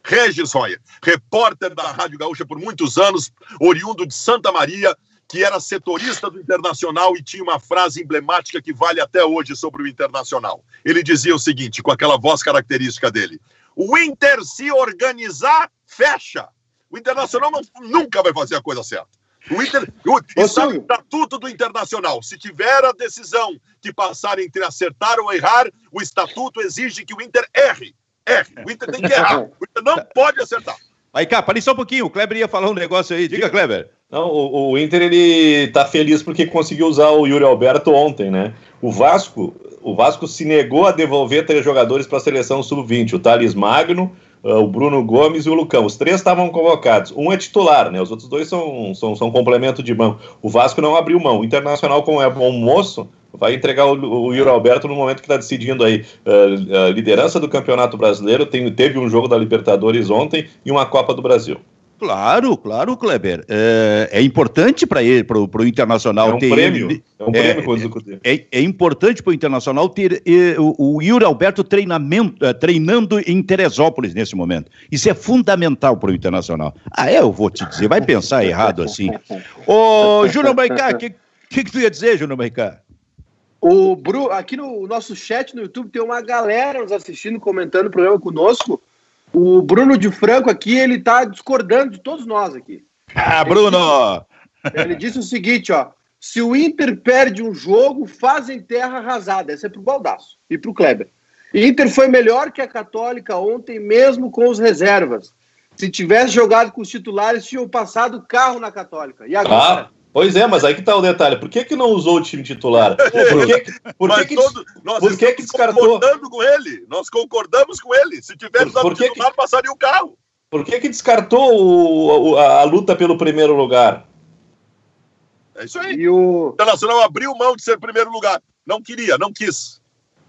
Regis Royer, repórter da Rádio Gaúcha por muitos anos, oriundo de Santa Maria, que era setorista do Internacional e tinha uma frase emblemática que vale até hoje sobre o Internacional. Ele dizia o seguinte, com aquela voz característica dele: O Inter se organizar, fecha. O Internacional não, nunca vai fazer a coisa certa. O Inter, o, está no estatuto do Internacional. Se tiver a decisão que passar entre acertar ou errar, o estatuto exige que o Inter erre. R. O Inter tem que errar. O Inter não pode acertar. Aí, cá, parei só um pouquinho. O Kleber ia falar um negócio aí. Diga, Kleber. Não, o, o, Inter ele tá feliz porque conseguiu usar o Yuri Alberto ontem, né? O Vasco, o Vasco se negou a devolver três jogadores para a seleção sub-20, o Thales Magno, o Bruno Gomes e o Lucão. Os três estavam convocados. Um é titular, né? Os outros dois são, são, são complemento de mão. O Vasco não abriu mão. O Internacional, como é bom moço, vai entregar o, o Yuri Alberto no momento que está decidindo aí uh, a liderança do Campeonato Brasileiro. Tem, teve um jogo da Libertadores ontem e uma Copa do Brasil. Claro, claro, Kleber. É, é importante para ele, para o Internacional é um ter. Prêmio, ele, é um prêmio, é, é, é importante para o Internacional ter e, o, o Yuri Alberto treinamento, é, treinando em Teresópolis nesse momento. Isso é fundamental para o Internacional. Ah, é, eu vou te dizer, vai pensar errado assim. Ô, Júnior Maicá, o que, que, que tu ia dizer, Júnior Maicá? O Bru, aqui no nosso chat no YouTube tem uma galera nos assistindo, comentando o programa conosco. O Bruno de Franco aqui, ele tá discordando de todos nós aqui. Ah, Bruno! Ele disse, ele disse o seguinte, ó. Se o Inter perde um jogo, fazem terra arrasada. Essa é pro Baldaço e pro Kleber. Inter foi melhor que a Católica ontem, mesmo com os reservas. Se tivesse jogado com os titulares, tinham passado carro na Católica. E agora? Pois é, mas aí que tá o detalhe. Por que, que não usou o time titular? Por que, por que, que, todo, nós por que, que descartou? concordando com ele. Nós concordamos com ele. Se tivesse por, por titular, que, passaria o carro. Por que, que descartou o, a, a, luta pelo primeiro lugar? É isso aí. E o Internacional abriu mão de ser primeiro lugar. Não queria, não quis.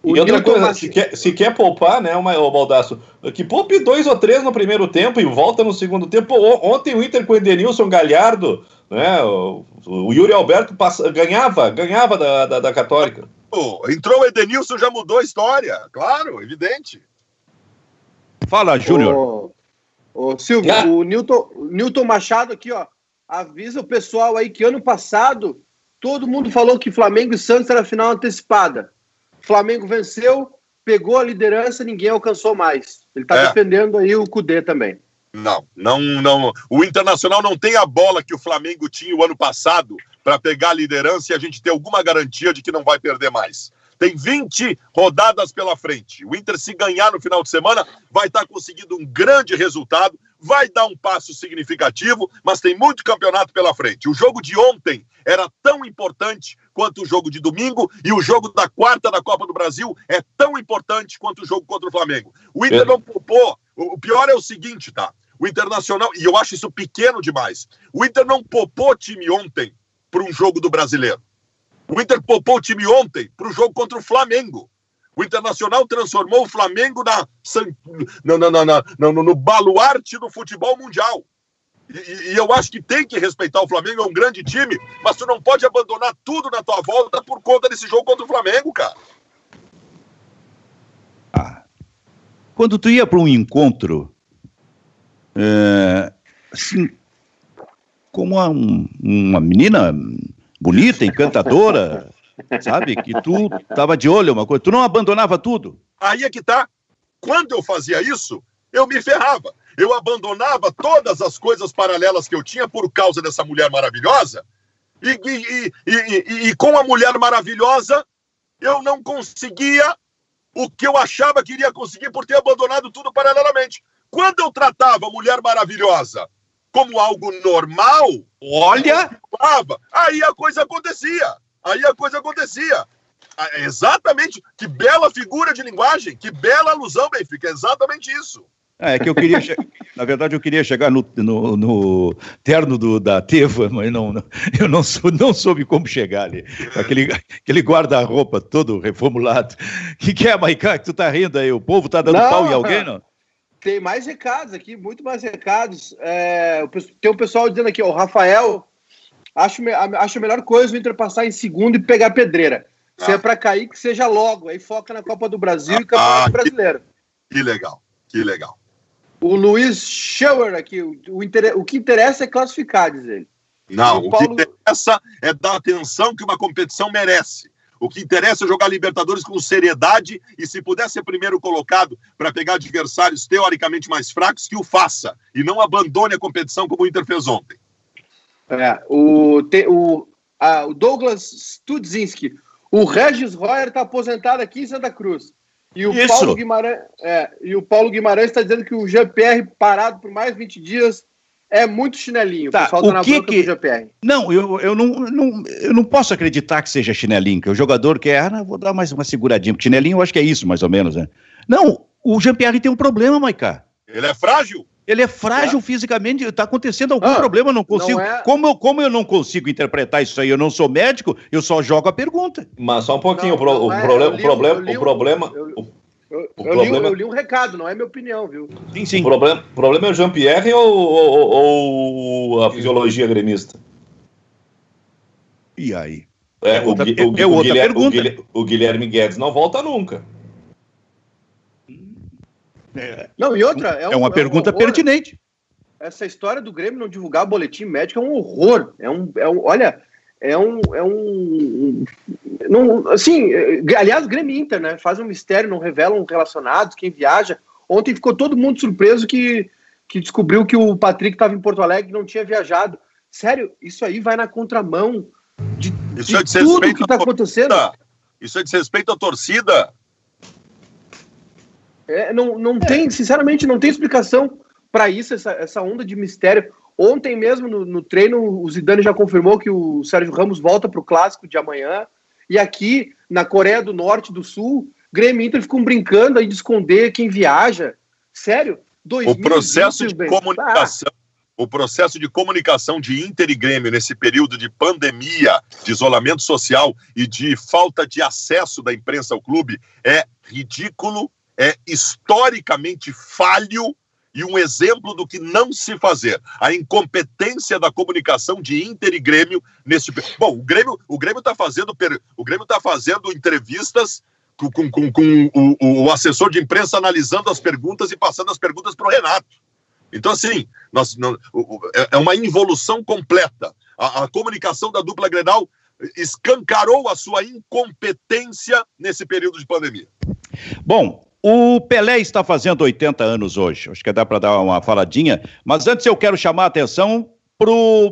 E outra coisa, se quer, se quer poupar, né, o Baldaço, que poupe dois ou três no primeiro tempo e volta no segundo tempo. Ontem o Inter com o Edenilson Galhardo, né, o, o Yuri Alberto passa, ganhava, ganhava da, da, da Católica. entrou o Edenilson, já mudou a história, claro, evidente. Fala, Júnior. Ô, Silvio, ah. o Newton, Newton Machado aqui, ó, avisa o pessoal aí que ano passado todo mundo falou que Flamengo e Santos era final antecipada. Flamengo venceu, pegou a liderança, ninguém alcançou mais. Ele está é. defendendo aí o Cudê também. Não, não, não. O Internacional não tem a bola que o Flamengo tinha o ano passado para pegar a liderança e a gente ter alguma garantia de que não vai perder mais. Tem 20 rodadas pela frente. O Inter, se ganhar no final de semana, vai estar tá conseguindo um grande resultado, vai dar um passo significativo, mas tem muito campeonato pela frente. O jogo de ontem era tão importante quanto o jogo de domingo e o jogo da quarta da Copa do Brasil é tão importante quanto o jogo contra o Flamengo. O Inter é. não poupou. O pior é o seguinte, tá? O Internacional, e eu acho isso pequeno demais. O Inter não poupou time ontem para um jogo do brasileiro. O Inter poupou o time ontem para o jogo contra o Flamengo. O Internacional transformou o Flamengo na, na, na, na no, no baluarte do futebol mundial. E, e, eu acho que tem que respeitar o Flamengo, é um grande time, mas tu não pode abandonar tudo na tua volta por conta desse jogo contra o Flamengo, cara. Ah, quando tu ia para um encontro, é, assim, como uma, uma menina bonita, encantadora, sabe? Que tu tava de olho uma coisa, tu não abandonava tudo. Aí é que tá. Quando eu fazia isso, eu me ferrava. Eu abandonava todas as coisas paralelas que eu tinha por causa dessa mulher maravilhosa. E, e, e, e, com a mulher maravilhosa, eu não conseguia o que eu achava que iria conseguir por ter abandonado tudo paralelamente. Quando eu tratava a mulher maravilhosa como algo normal, olha, aí a coisa acontecia. Aí a coisa acontecia. Ah, é exatamente, que bela figura de linguagem, que bela alusão, Benfica, é exatamente isso. É, é que eu queria, na verdade, eu queria chegar no, no, no terno do, da Teva, mas não, não, eu não, sou, não soube como chegar ali. Aquele, aquele guarda-roupa todo reformulado. O que, que é, Maicá, que tu tá rindo aí? O povo tá dando não, pau em alguém, não? Tem mais recados aqui, muito mais recados. É, tem um pessoal dizendo aqui, ó, o Rafael Acho, acho a melhor coisa o Inter passar em segundo e pegar pedreira. Se é ah. é para cair, que seja logo. Aí foca na Copa do Brasil ah, e Campeonato ah, Brasileiro. Que, que, legal, que legal. O Luiz Schauer aqui, o, o, o que interessa é classificar, diz ele. Não, o, Paulo... que interessa é dar atenção que uma competição merece. O que interessa é jogar Libertadores com seriedade e, se puder ser primeiro colocado para pegar adversários teoricamente mais fracos, que o faça. E não abandone a competição como o Inter fez ontem. É, o, te, o, a, o Douglas Studzinski. O Regis Royer está aposentado aqui em Santa Cruz. E o Isso. Paulo Guimarães, é, e o Paulo Guimarães está dizendo que o GPR parado por mais 20 dias é muito chinelinho. Tá, o pessoal tá na que que... GPR. Não, eu, eu não, não, eu não posso acreditar que seja chinelinho, que o jogador quer, ah, vou dar mais uma seguradinha, porque chinelinho eu acho que é isso, mais ou menos, né? Não, o GPR tem um problema, Maicá. Ele é frágil? Ele é frágil é. fisicamente, está acontecendo algum ah, problema, não consigo. Não é... como, eu, como eu não consigo interpretar isso aí, eu não sou médico, eu só jogo a pergunta. Mas só um pouquinho, não, o, o, é, problema, li, o problema, o problema, eu, eu, o problema... Li, eu, li, um recado, não é minha opinião, viu? Sim, sim. O problema, o problema é o Jean-Pierre ou, ou, ou, a fisiologia gremista? E aí? É, é outra, o, é, é outra Guilherme, pergunta. O Guilherme Guedes não volta nunca. É. Não, e outra. É, um, é uma pergunta um pertinente. Essa história do Grêmio não divulgar boletim médico é um horror. É um. É um olha, é um. É um não, assim, aliás, Grêmio Inter, né? Faz um mistério, não revelam relacionados, quem viaja. Ontem ficou todo mundo surpreso que, que descobriu que o Patrick estava em Porto Alegre e não tinha viajado. Sério, isso aí vai na contramão de, de, é de tudo que está acontecendo. Isso é desrespeito à torcida. É, não, não tem, sinceramente, não tem explicação para isso, essa, essa onda de mistério. Ontem mesmo, no, no, treino, o Zidane já confirmou que o Sérgio Ramos volta para o clássico de amanhã. E aqui, na Coreia do Norte e do Sul, Grêmio e Inter ficam brincando aí de esconder quem viaja. Sério? 2020, o processo de bem. comunicação. Ah. O processo de comunicação de Inter e Grêmio nesse período de pandemia, de isolamento social e de falta de acesso da imprensa ao clube é ridículo é historicamente falho e um exemplo do que não se fazer. A incompetência da comunicação de Inter e Grêmio nesse. Bom, o Grêmio o Grêmio está fazendo o Grêmio está fazendo entrevistas com, com, com, com o, o, assessor de imprensa analisando as perguntas e passando as perguntas para o Renato. Então, assim, nós, é, é uma involução completa. A, a comunicação da dupla Grenal escancarou a sua incompetência nesse período de pandemia. Bom, o Pelé está fazendo 80 anos hoje, acho que dá para dar uma faladinha, mas antes eu quero chamar a atenção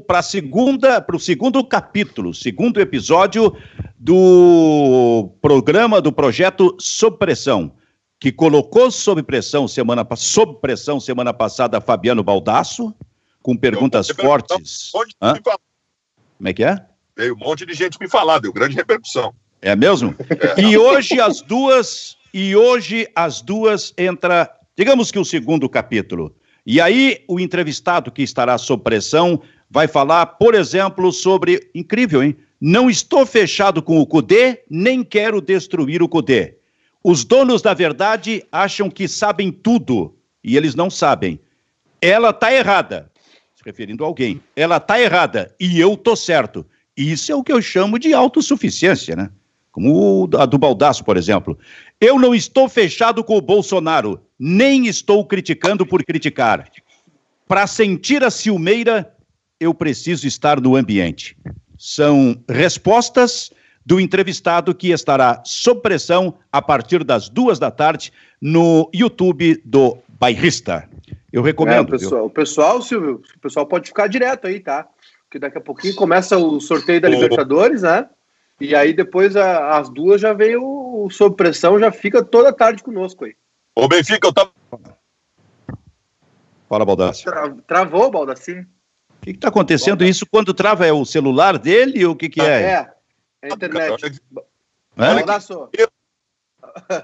para segunda, para o segundo capítulo, segundo episódio do programa do projeto Sob Pressão, que colocou sob pressão semana sob pressão semana passada Fabiano Baldasso, com perguntas fortes. Um Como é que é? Veio um monte de gente me falar, deu grande repercussão. É mesmo? É. E hoje as duas e hoje, às duas, entra, digamos que o segundo capítulo. E aí, o entrevistado que estará sob pressão vai falar, por exemplo, sobre. Incrível, hein? Não estou fechado com o Cudê, nem quero destruir o Cudê. Os donos da verdade acham que sabem tudo e eles não sabem. Ela está errada, se referindo a alguém. Ela está errada e eu tô certo. Isso é o que eu chamo de autossuficiência, né? Como a do Baldaço, por exemplo. Eu não estou fechado com o Bolsonaro, nem estou criticando por criticar. Para sentir a ciumeira, eu preciso estar no ambiente. São respostas do entrevistado que estará sob pressão a partir das duas da tarde no YouTube do Bairrista. Eu recomendo. É, o, pessoal, o pessoal, Silvio, o pessoal pode ficar direto aí, tá? Porque daqui a pouquinho começa o sorteio da Libertadores, né? E aí depois a, as duas já vem o, sob pressão, já fica toda tarde conosco aí. Ô Benfica, eu tava. Fala, Baldassi. Tra, travou, Baldassi. O que está acontecendo? Isso quando trava é o celular dele ou o que, que é? É, é a internet. Baldasso.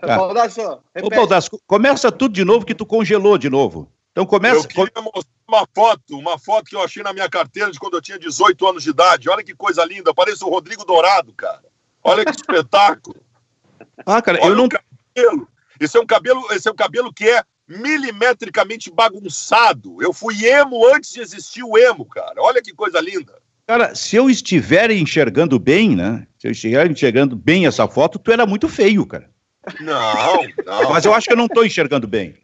Baldasso, Ô, Baldasso, começa tudo de novo que tu congelou de novo. Então começa. Eu queria mostrar uma foto, uma foto que eu achei na minha carteira de quando eu tinha 18 anos de idade. Olha que coisa linda, parece o Rodrigo Dourado, cara. Olha que espetáculo. Ah, cara, Olha eu não. Cabelo. Esse é um cabelo, esse é um cabelo que é milimetricamente bagunçado. Eu fui emo antes de existir o emo, cara. Olha que coisa linda. Cara, se eu estiver enxergando bem, né? Se eu estiver enxergando bem essa foto, tu era muito feio, cara. Não, não. Mas eu acho que eu não estou enxergando bem.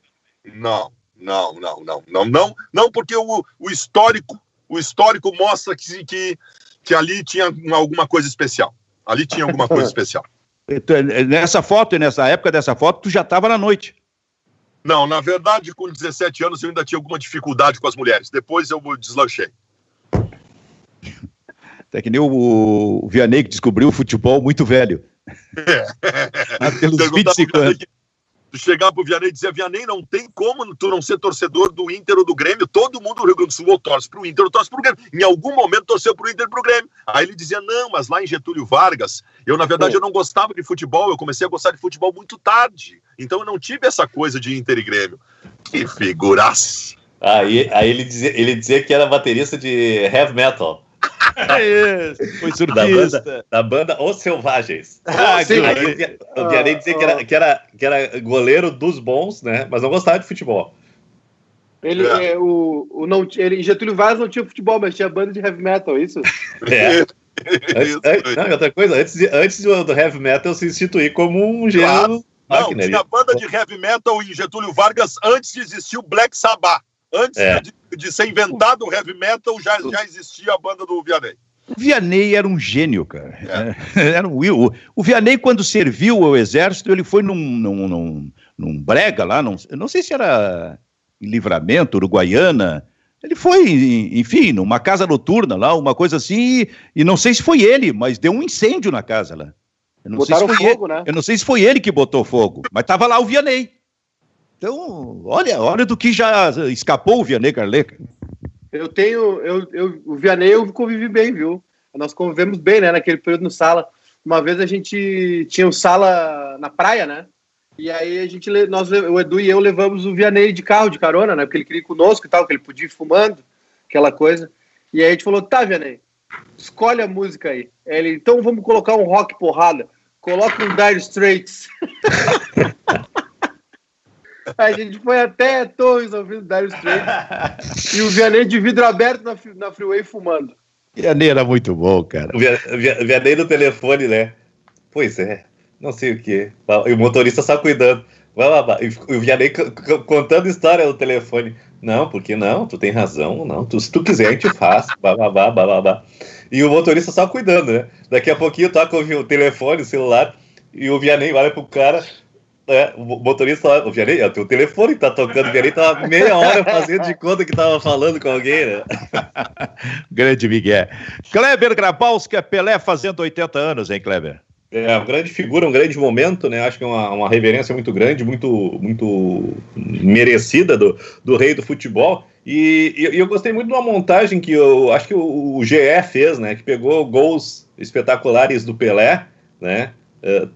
Não, não, não, não, não, não, não, porque o, o histórico, o histórico mostra que, que, que ali tinha alguma coisa especial. Ali tinha alguma coisa especial. Nessa foto e nessa época dessa foto, tu já estava na noite. Não, na verdade, com 17 anos eu ainda tinha alguma dificuldade com as mulheres. Depois eu deslanchei. Até que nem o, o Vianney que descobriu o futebol muito velho. É. Pelos 25 anos chegar pro Vianney e dizer, Vianney, não tem como tu não ser torcedor do Inter ou do Grêmio, todo mundo do Rio Grande do Sul ou torce pro Inter ou torce pro Grêmio. Em algum momento torceu pro Inter e pro Grêmio. Aí ele dizia, não, mas lá em Getúlio Vargas, eu na verdade eu não gostava de futebol, eu comecei a gostar de futebol muito tarde. Então eu não tive essa coisa de Inter e Grêmio. Que figuraça! Aí, aí ele, dizia, ele dizia que era baterista de heavy metal. É foi surpresa. Da banda, da banda Os Selvagens. Ah, Aí, eu queria nem dizer que era, que, era, que era goleiro dos bons, né? Mas não gostava de futebol. Ele, é. É, o, o não, ele, Getúlio Vargas não tinha futebol, mas tinha banda de heavy metal, é isso? É. antes, antes, não, outra coisa, antes, de, antes do heavy metal se instituir como um gênero. Claro. Não, tinha banda de heavy metal em Getúlio Vargas antes de existir o Black Sabbath. Antes é. de, de, ser inventado o heavy metal, já, já existia a banda do Vianney. O Vianney era um gênio, cara. É. Era um, o, o Vianney, quando serviu ao exército, ele foi num, num, num, num brega lá, num, não sei se era em Livramento, Uruguaiana. Ele foi, enfim, numa casa noturna lá, uma coisa assim, e, e não sei se foi ele, mas deu um incêndio na casa lá. Eu não, sei se foi fogo, ele, né? eu não sei se foi ele que botou fogo, mas estava lá o Vianney. Então, olha, olha do que já escapou o Vianney Carleca. Eu tenho, eu, eu, o Vianney eu convivi bem, viu? Nós convivemos bem, né, naquele período no sala. Uma vez a gente tinha um sala na praia, né? E aí a gente, nós, o Edu e eu levamos o Vianney de carro, de carona, né? Porque ele queria ir conosco e tal, que ele podia ir fumando, aquela coisa. E aí a gente falou, tá, Vianney, escolhe a música aí. Ele, então vamos colocar um rock porrada. Coloca um Dire Straits. A gente foi até Torres ouvindo Dire Straits e o Vianney de vidro aberto na, na freeway fumando. Vianney era muito bom, cara. O Vianney no telefone, né? Pois é, não sei o que. E o motorista só cuidando. E o Vianney contando história no telefone. Não, porque não, tu tem razão, não. Tu, se tu quiser, a gente faz. Babá, babá, E o motorista só cuidando, né? Daqui a pouquinho toca o telefone, o celular, e o Vianney olha pro cara. É, o motorista o o telefone tá tocando, o Vianney tava meia hora fazendo de conta que tava falando com alguém, né? Grande Miguel. Kleber Grabowski, Pelé fazendo 80 anos, hein, Kleber? É, uma grande figura, um grande momento, né? Acho que é uma, uma reverência muito grande, muito, muito merecida do, do rei do futebol. E, e, eu gostei muito de uma montagem que eu acho que o, o GE fez, né? Que pegou gols espetaculares do Pelé, né? Uh,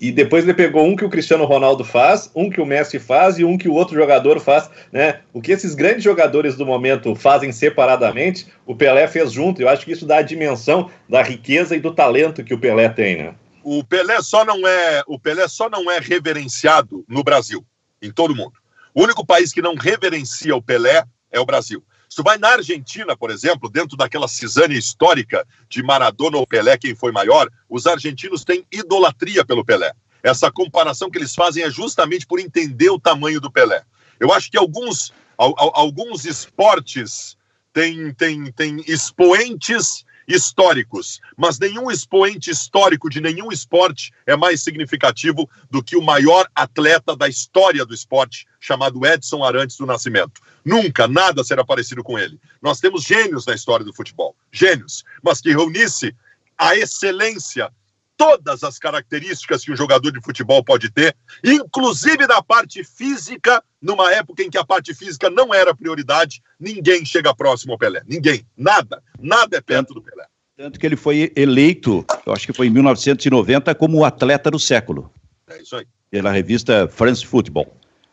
e depois ele pegou um que o Cristiano Ronaldo faz, um que o Messi faz e um que o outro jogador faz, né? O que esses grandes jogadores do momento fazem separadamente, o Pelé fez junto. Eu acho que isso dá a dimensão da riqueza e do talento que o Pelé tem, né? O Pelé só não é, o Pelé só não é reverenciado no Brasil, em todo mundo. O único país que não reverencia o Pelé é o Brasil. Se vai na Argentina, por exemplo, dentro daquela cisânia histórica de Maradona ou Pelé, quem foi maior, os argentinos têm idolatria pelo Pelé. Essa comparação que eles fazem é justamente por entender o tamanho do Pelé. Eu acho que alguns, alguns esportes têm, têm, têm expoentes históricos, mas nenhum expoente histórico de nenhum esporte é mais significativo do que o maior atleta da história do esporte, chamado Edson Arantes do Nascimento. Nunca, nada será parecido com ele. Nós temos gênios na história do futebol, gênios, mas que reunisse a excelência, todas as características que um jogador de futebol pode ter, inclusive na parte física, numa época em que a parte física não era prioridade, ninguém chega próximo ao Pelé. Ninguém, nada, nada é perto do Pelé. Tanto que ele foi eleito, eu acho que foi em 1990, como o atleta do século. É isso aí. Pela revista France Football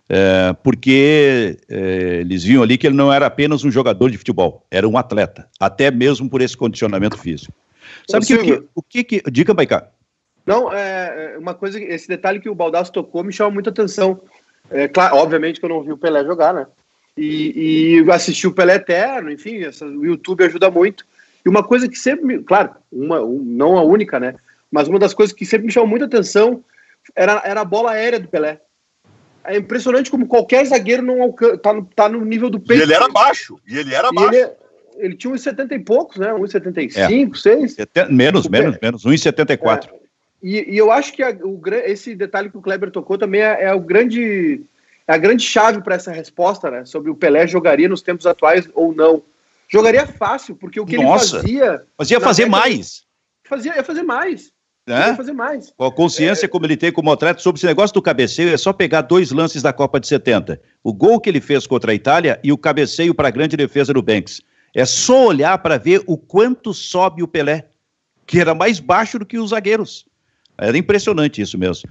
é, porque é, eles viam ali que ele não era apenas um jogador de futebol, era um atleta, até mesmo por esse condicionamento físico. Sabe que, o que, o que, que Diga, Baicá. Não, é, é uma coisa, esse detalhe que o Baldasso tocou me chama muita atenção. É, claro, obviamente que eu não vi o Pelé jogar, né? E, e assisti o Pelé eterno, enfim, essa, o YouTube ajuda muito. E uma coisa que sempre, me, claro, uma, um, não a única, né? Mas uma das coisas que sempre me chamou muita atenção era, era a bola aérea do Pelé é impressionante como qualquer zagueiro não alcança, tá, no, tá no nível do peito. E ele era baixo, e ele era baixo. Ele, ele, tinha uns 70 e poucos, né? Uns 75, é. 6. Menos, menos, menos, 1,74. É. E, e eu acho que a, o, esse detalhe que o Kleber tocou também é, é o grande, é a grande chave para essa resposta, né? Sobre o Pelé jogaria nos tempos atuais ou não. Jogaria fácil, porque o que Nossa, ele fazia. Fazia fazer mais. Fazia, ia fazer mais. Né? fazer mais. Com a consciência é... como ele tem como atleta sobre esse negócio do cabeceio, é só pegar dois lances da Copa de 70. O gol que ele fez contra a Itália e o cabeceio para a grande defesa do Banks. É só olhar para ver o quanto sobe o Pelé, que era mais baixo do que os zagueiros. Era impressionante isso mesmo.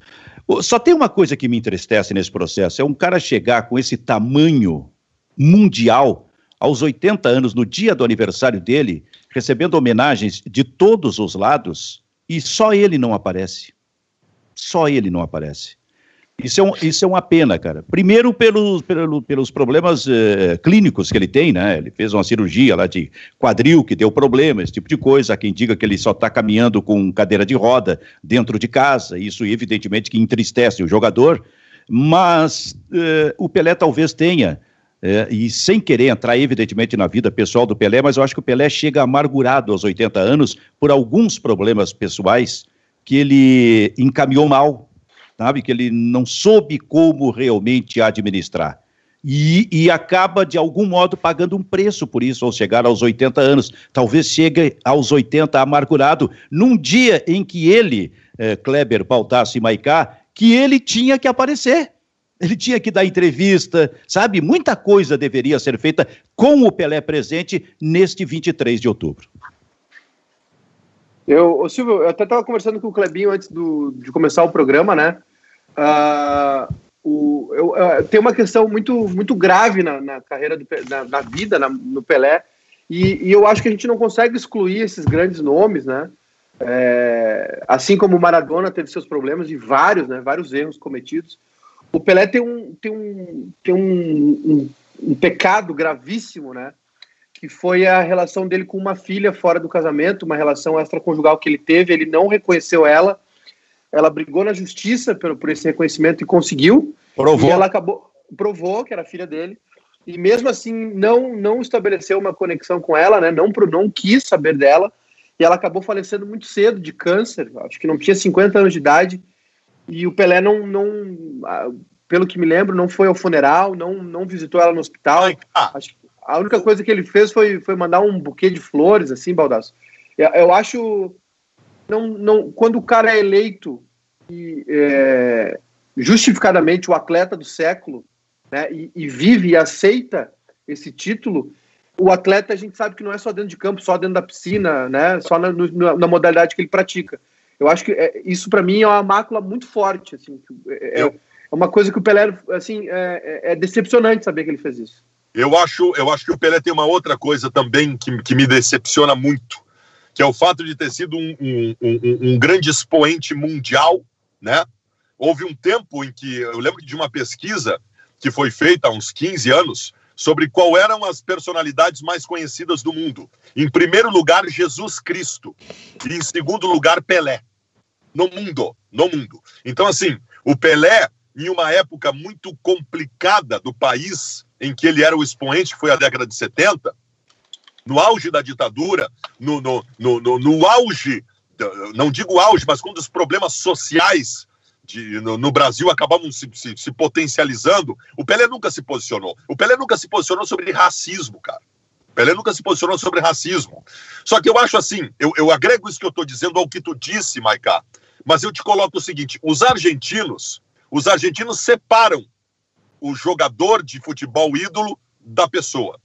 Só tem uma coisa que me entristece nesse processo: é um cara chegar com esse tamanho mundial aos 80 anos, no dia do aniversário dele, recebendo homenagens de todos os lados e só ele não aparece. Só ele não aparece. Isso é, um, isso é uma pena, cara. Primeiro, pelos, pelo, pelos problemas eh, clínicos que ele tem, né? Ele fez uma cirurgia lá de quadril que deu problema, esse tipo de coisa. Há quem diga que ele só está caminhando com cadeira de roda dentro de casa. Isso, evidentemente, que entristece o jogador. Mas eh, o Pelé talvez tenha, eh, e sem querer entrar, evidentemente, na vida pessoal do Pelé, mas eu acho que o Pelé chega amargurado aos 80 anos por alguns problemas pessoais que ele encaminhou mal sabe? Que ele não soube como realmente administrar. E, e, acaba, de algum modo, pagando um preço por isso, ao chegar aos 80 anos. Talvez chegue aos 80 amargurado, num dia em que ele, eh, Kleber, Baltassi e Maicá, que ele tinha que aparecer. Ele tinha que dar entrevista, sabe? Muita coisa deveria ser feita com o Pelé presente neste 23 de outubro. Eu, Silvio, eu até estava conversando com o Clebinho antes do, de começar o programa, né? Uh, o, eu, tem uma questão muito, muito grave na, na carreira, do, na, na vida, na, no Pelé, e, e, eu acho que a gente não consegue excluir esses grandes nomes, né? É, assim como o Maradona teve seus problemas e vários, né? Vários erros cometidos. O Pelé tem um, tem um, tem um, um, um pecado gravíssimo, né? Que foi a relação dele com uma filha fora do casamento, uma relação extraconjugal que ele teve, ele não reconheceu ela, ela brigou na justiça por, por esse reconhecimento e conseguiu. Provou. E ela acabou, provou que era filha dele. E mesmo assim não não estabeleceu uma conexão com ela, né? Não não quis saber dela. E ela acabou falecendo muito cedo de câncer. Acho que não tinha 50 anos de idade. E o Pelé não não pelo que me lembro, não foi ao funeral, não, não visitou ela no hospital. Acho, a única coisa que ele fez foi, foi mandar um buquê de flores, assim, Baldaço. Eu, eu acho não, não, quando o cara é eleito e, é, justificadamente o atleta do século né, e, e, vive e aceita esse título, o atleta a gente sabe que não é só dentro de campo, só dentro da piscina, né, só na, no, na modalidade que ele pratica. Eu acho que é, isso para mim é uma mácula muito forte, assim. É, é, é uma coisa que o Pelé, assim, é, é, é, decepcionante saber que ele fez isso. Eu acho, eu acho que o Pelé tem uma outra coisa também que, que me decepciona muito, que é o fato de ter sido um, um, um, um grande expoente mundial, né? Houve um tempo em que eu lembro de uma pesquisa que foi feita há uns 15 anos sobre qual eram as personalidades mais conhecidas do mundo. Em primeiro lugar, Jesus Cristo. E em segundo lugar, Pelé. No mundo, no mundo. Então, assim, o Pelé, em uma época muito complicada do país, em que ele era o expoente, que foi a década de 70, no auge da ditadura, no, no, no, no, no auge, não digo auge, mas quando os problemas sociais de, no, no, Brasil acabavam se, se, se, potencializando, o Pelé nunca se posicionou. O Pelé nunca se posicionou sobre racismo, cara. O Pelé nunca se posicionou sobre racismo. Só que eu acho assim, eu, eu agrego isso que eu estou dizendo ao que tu disse, Maiká, mas eu te coloco o seguinte: os argentinos, os argentinos separam o jogador de futebol ídolo da pessoa.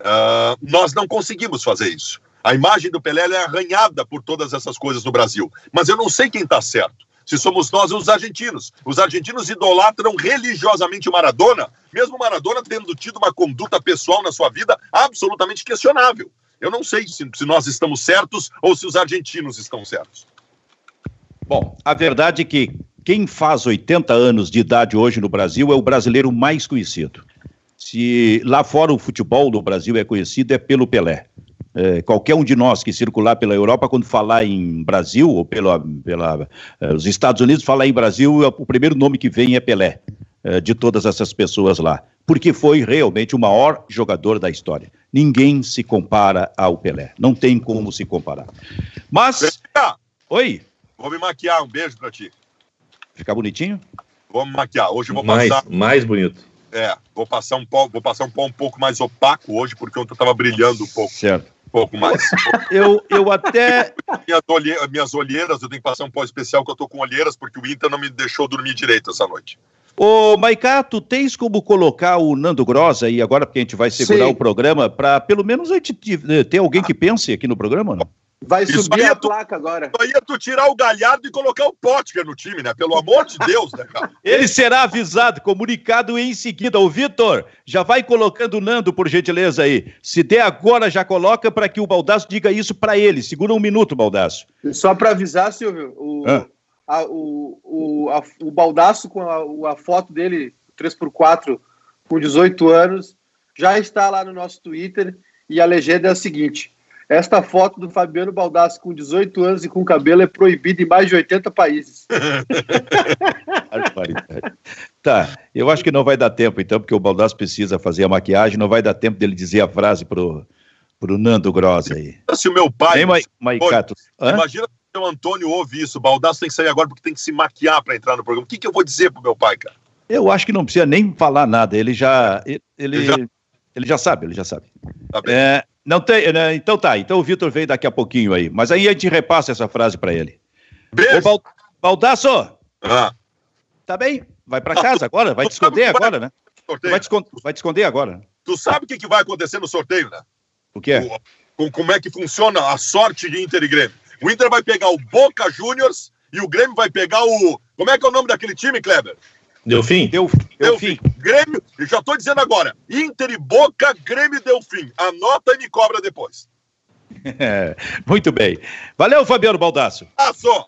Uh, nós não conseguimos fazer isso. A imagem do Pelé é arranhada por todas essas coisas no Brasil. Mas eu não sei quem está certo se somos nós os argentinos. Os argentinos idolatram religiosamente o Maradona, mesmo Maradona tendo tido uma conduta pessoal na sua vida absolutamente questionável. Eu não sei se, se nós estamos certos ou se os argentinos estão certos. Bom, a verdade é que quem faz 80 anos de idade hoje no Brasil é o brasileiro mais conhecido. Se lá fora o futebol do Brasil é conhecido, é pelo Pelé. É, qualquer um de nós que circular pela Europa, quando falar em Brasil, ou pela, pela, é, os Estados Unidos, falar em Brasil, é, o primeiro nome que vem é Pelé, é, de todas essas pessoas lá. Porque foi realmente o maior jogador da história. Ninguém se compara ao Pelé. Não tem como se comparar. Mas. Oi. Vou me maquiar, um beijo pra ti. Ficar bonitinho? Vou me maquiar. Hoje eu vou mais, passar. Mais bonito. É, vou passar um pó, vou passar um pó um pouco mais opaco hoje, porque ontem eu tava brilhando um pouco. Certo pouco mais. eu, eu até. Minhas, olhe... Minhas olheiras, eu tenho que passar um pó especial que eu tô com olheiras, porque o Inter não me deixou dormir direito essa noite. Ô, Maiká, tu tens como colocar o Nando Grossa aí agora, porque a gente vai segurar Sim. o programa, para pelo menos a gente ter alguém que pense aqui no programa, não? Vai Isso subir a tu, placa agora. Isso aí é tu tirar o Galhardo e colocar o Potker no time, né? Pelo amor de Deus, né, cara? Ele será avisado, comunicado em seguida. O Vitor, já vai colocando o Nando, por gentileza aí. Se der agora, já coloca para que o Baldaço diga isso para ele. Segura um minuto, Baldaço. Só para avisar, Silvio, o, a, o, o, a, o Baldaço com a, a foto dele, 3x4, com 18 anos, já está lá no nosso Twitter e a legenda é a seguinte esta foto do Fabiano Baldassi com 18 anos e com cabelo é proibida em mais de 80 países. tá, eu acho que não vai dar tempo então, porque o Baldassi precisa fazer a maquiagem, não vai dar tempo dele dizer a frase pro, pro Nando Gross aí. Se o meu pai... Ei, Maicato, imagina se o Antônio ouve isso, o Baldassi tem que sair agora porque tem que se maquiar para entrar no programa. O que, que eu vou dizer pro meu pai, cara? Eu acho que não precisa nem falar nada, ele já... Ele, ele, já... ele já sabe, ele já sabe. Tá é, não tem, né? Então tá, então o Vitor veio daqui a pouquinho aí. Mas aí a gente repassa essa frase para ele. Beijo. Ô, Bal Baldaço! Ah. Tá bem? Vai para casa agora? Vai te esconder agora, né? Vai te, vai te esconder agora. Tu sabe o que, que vai acontecer no sorteio, né? O que é? O, como é que funciona a sorte de Inter e Grêmio. O Inter vai pegar o Boca Juniors e o Grêmio vai pegar o. Como é que é o nome daquele time, Kleber? Delfim? Deu, deu fim. Grêmio, eu já estou dizendo agora, Inter e Boca, Grêmio deu fim. Anota e me cobra depois. muito bem. Valeu, Fabiano Baldasso. Ah, só.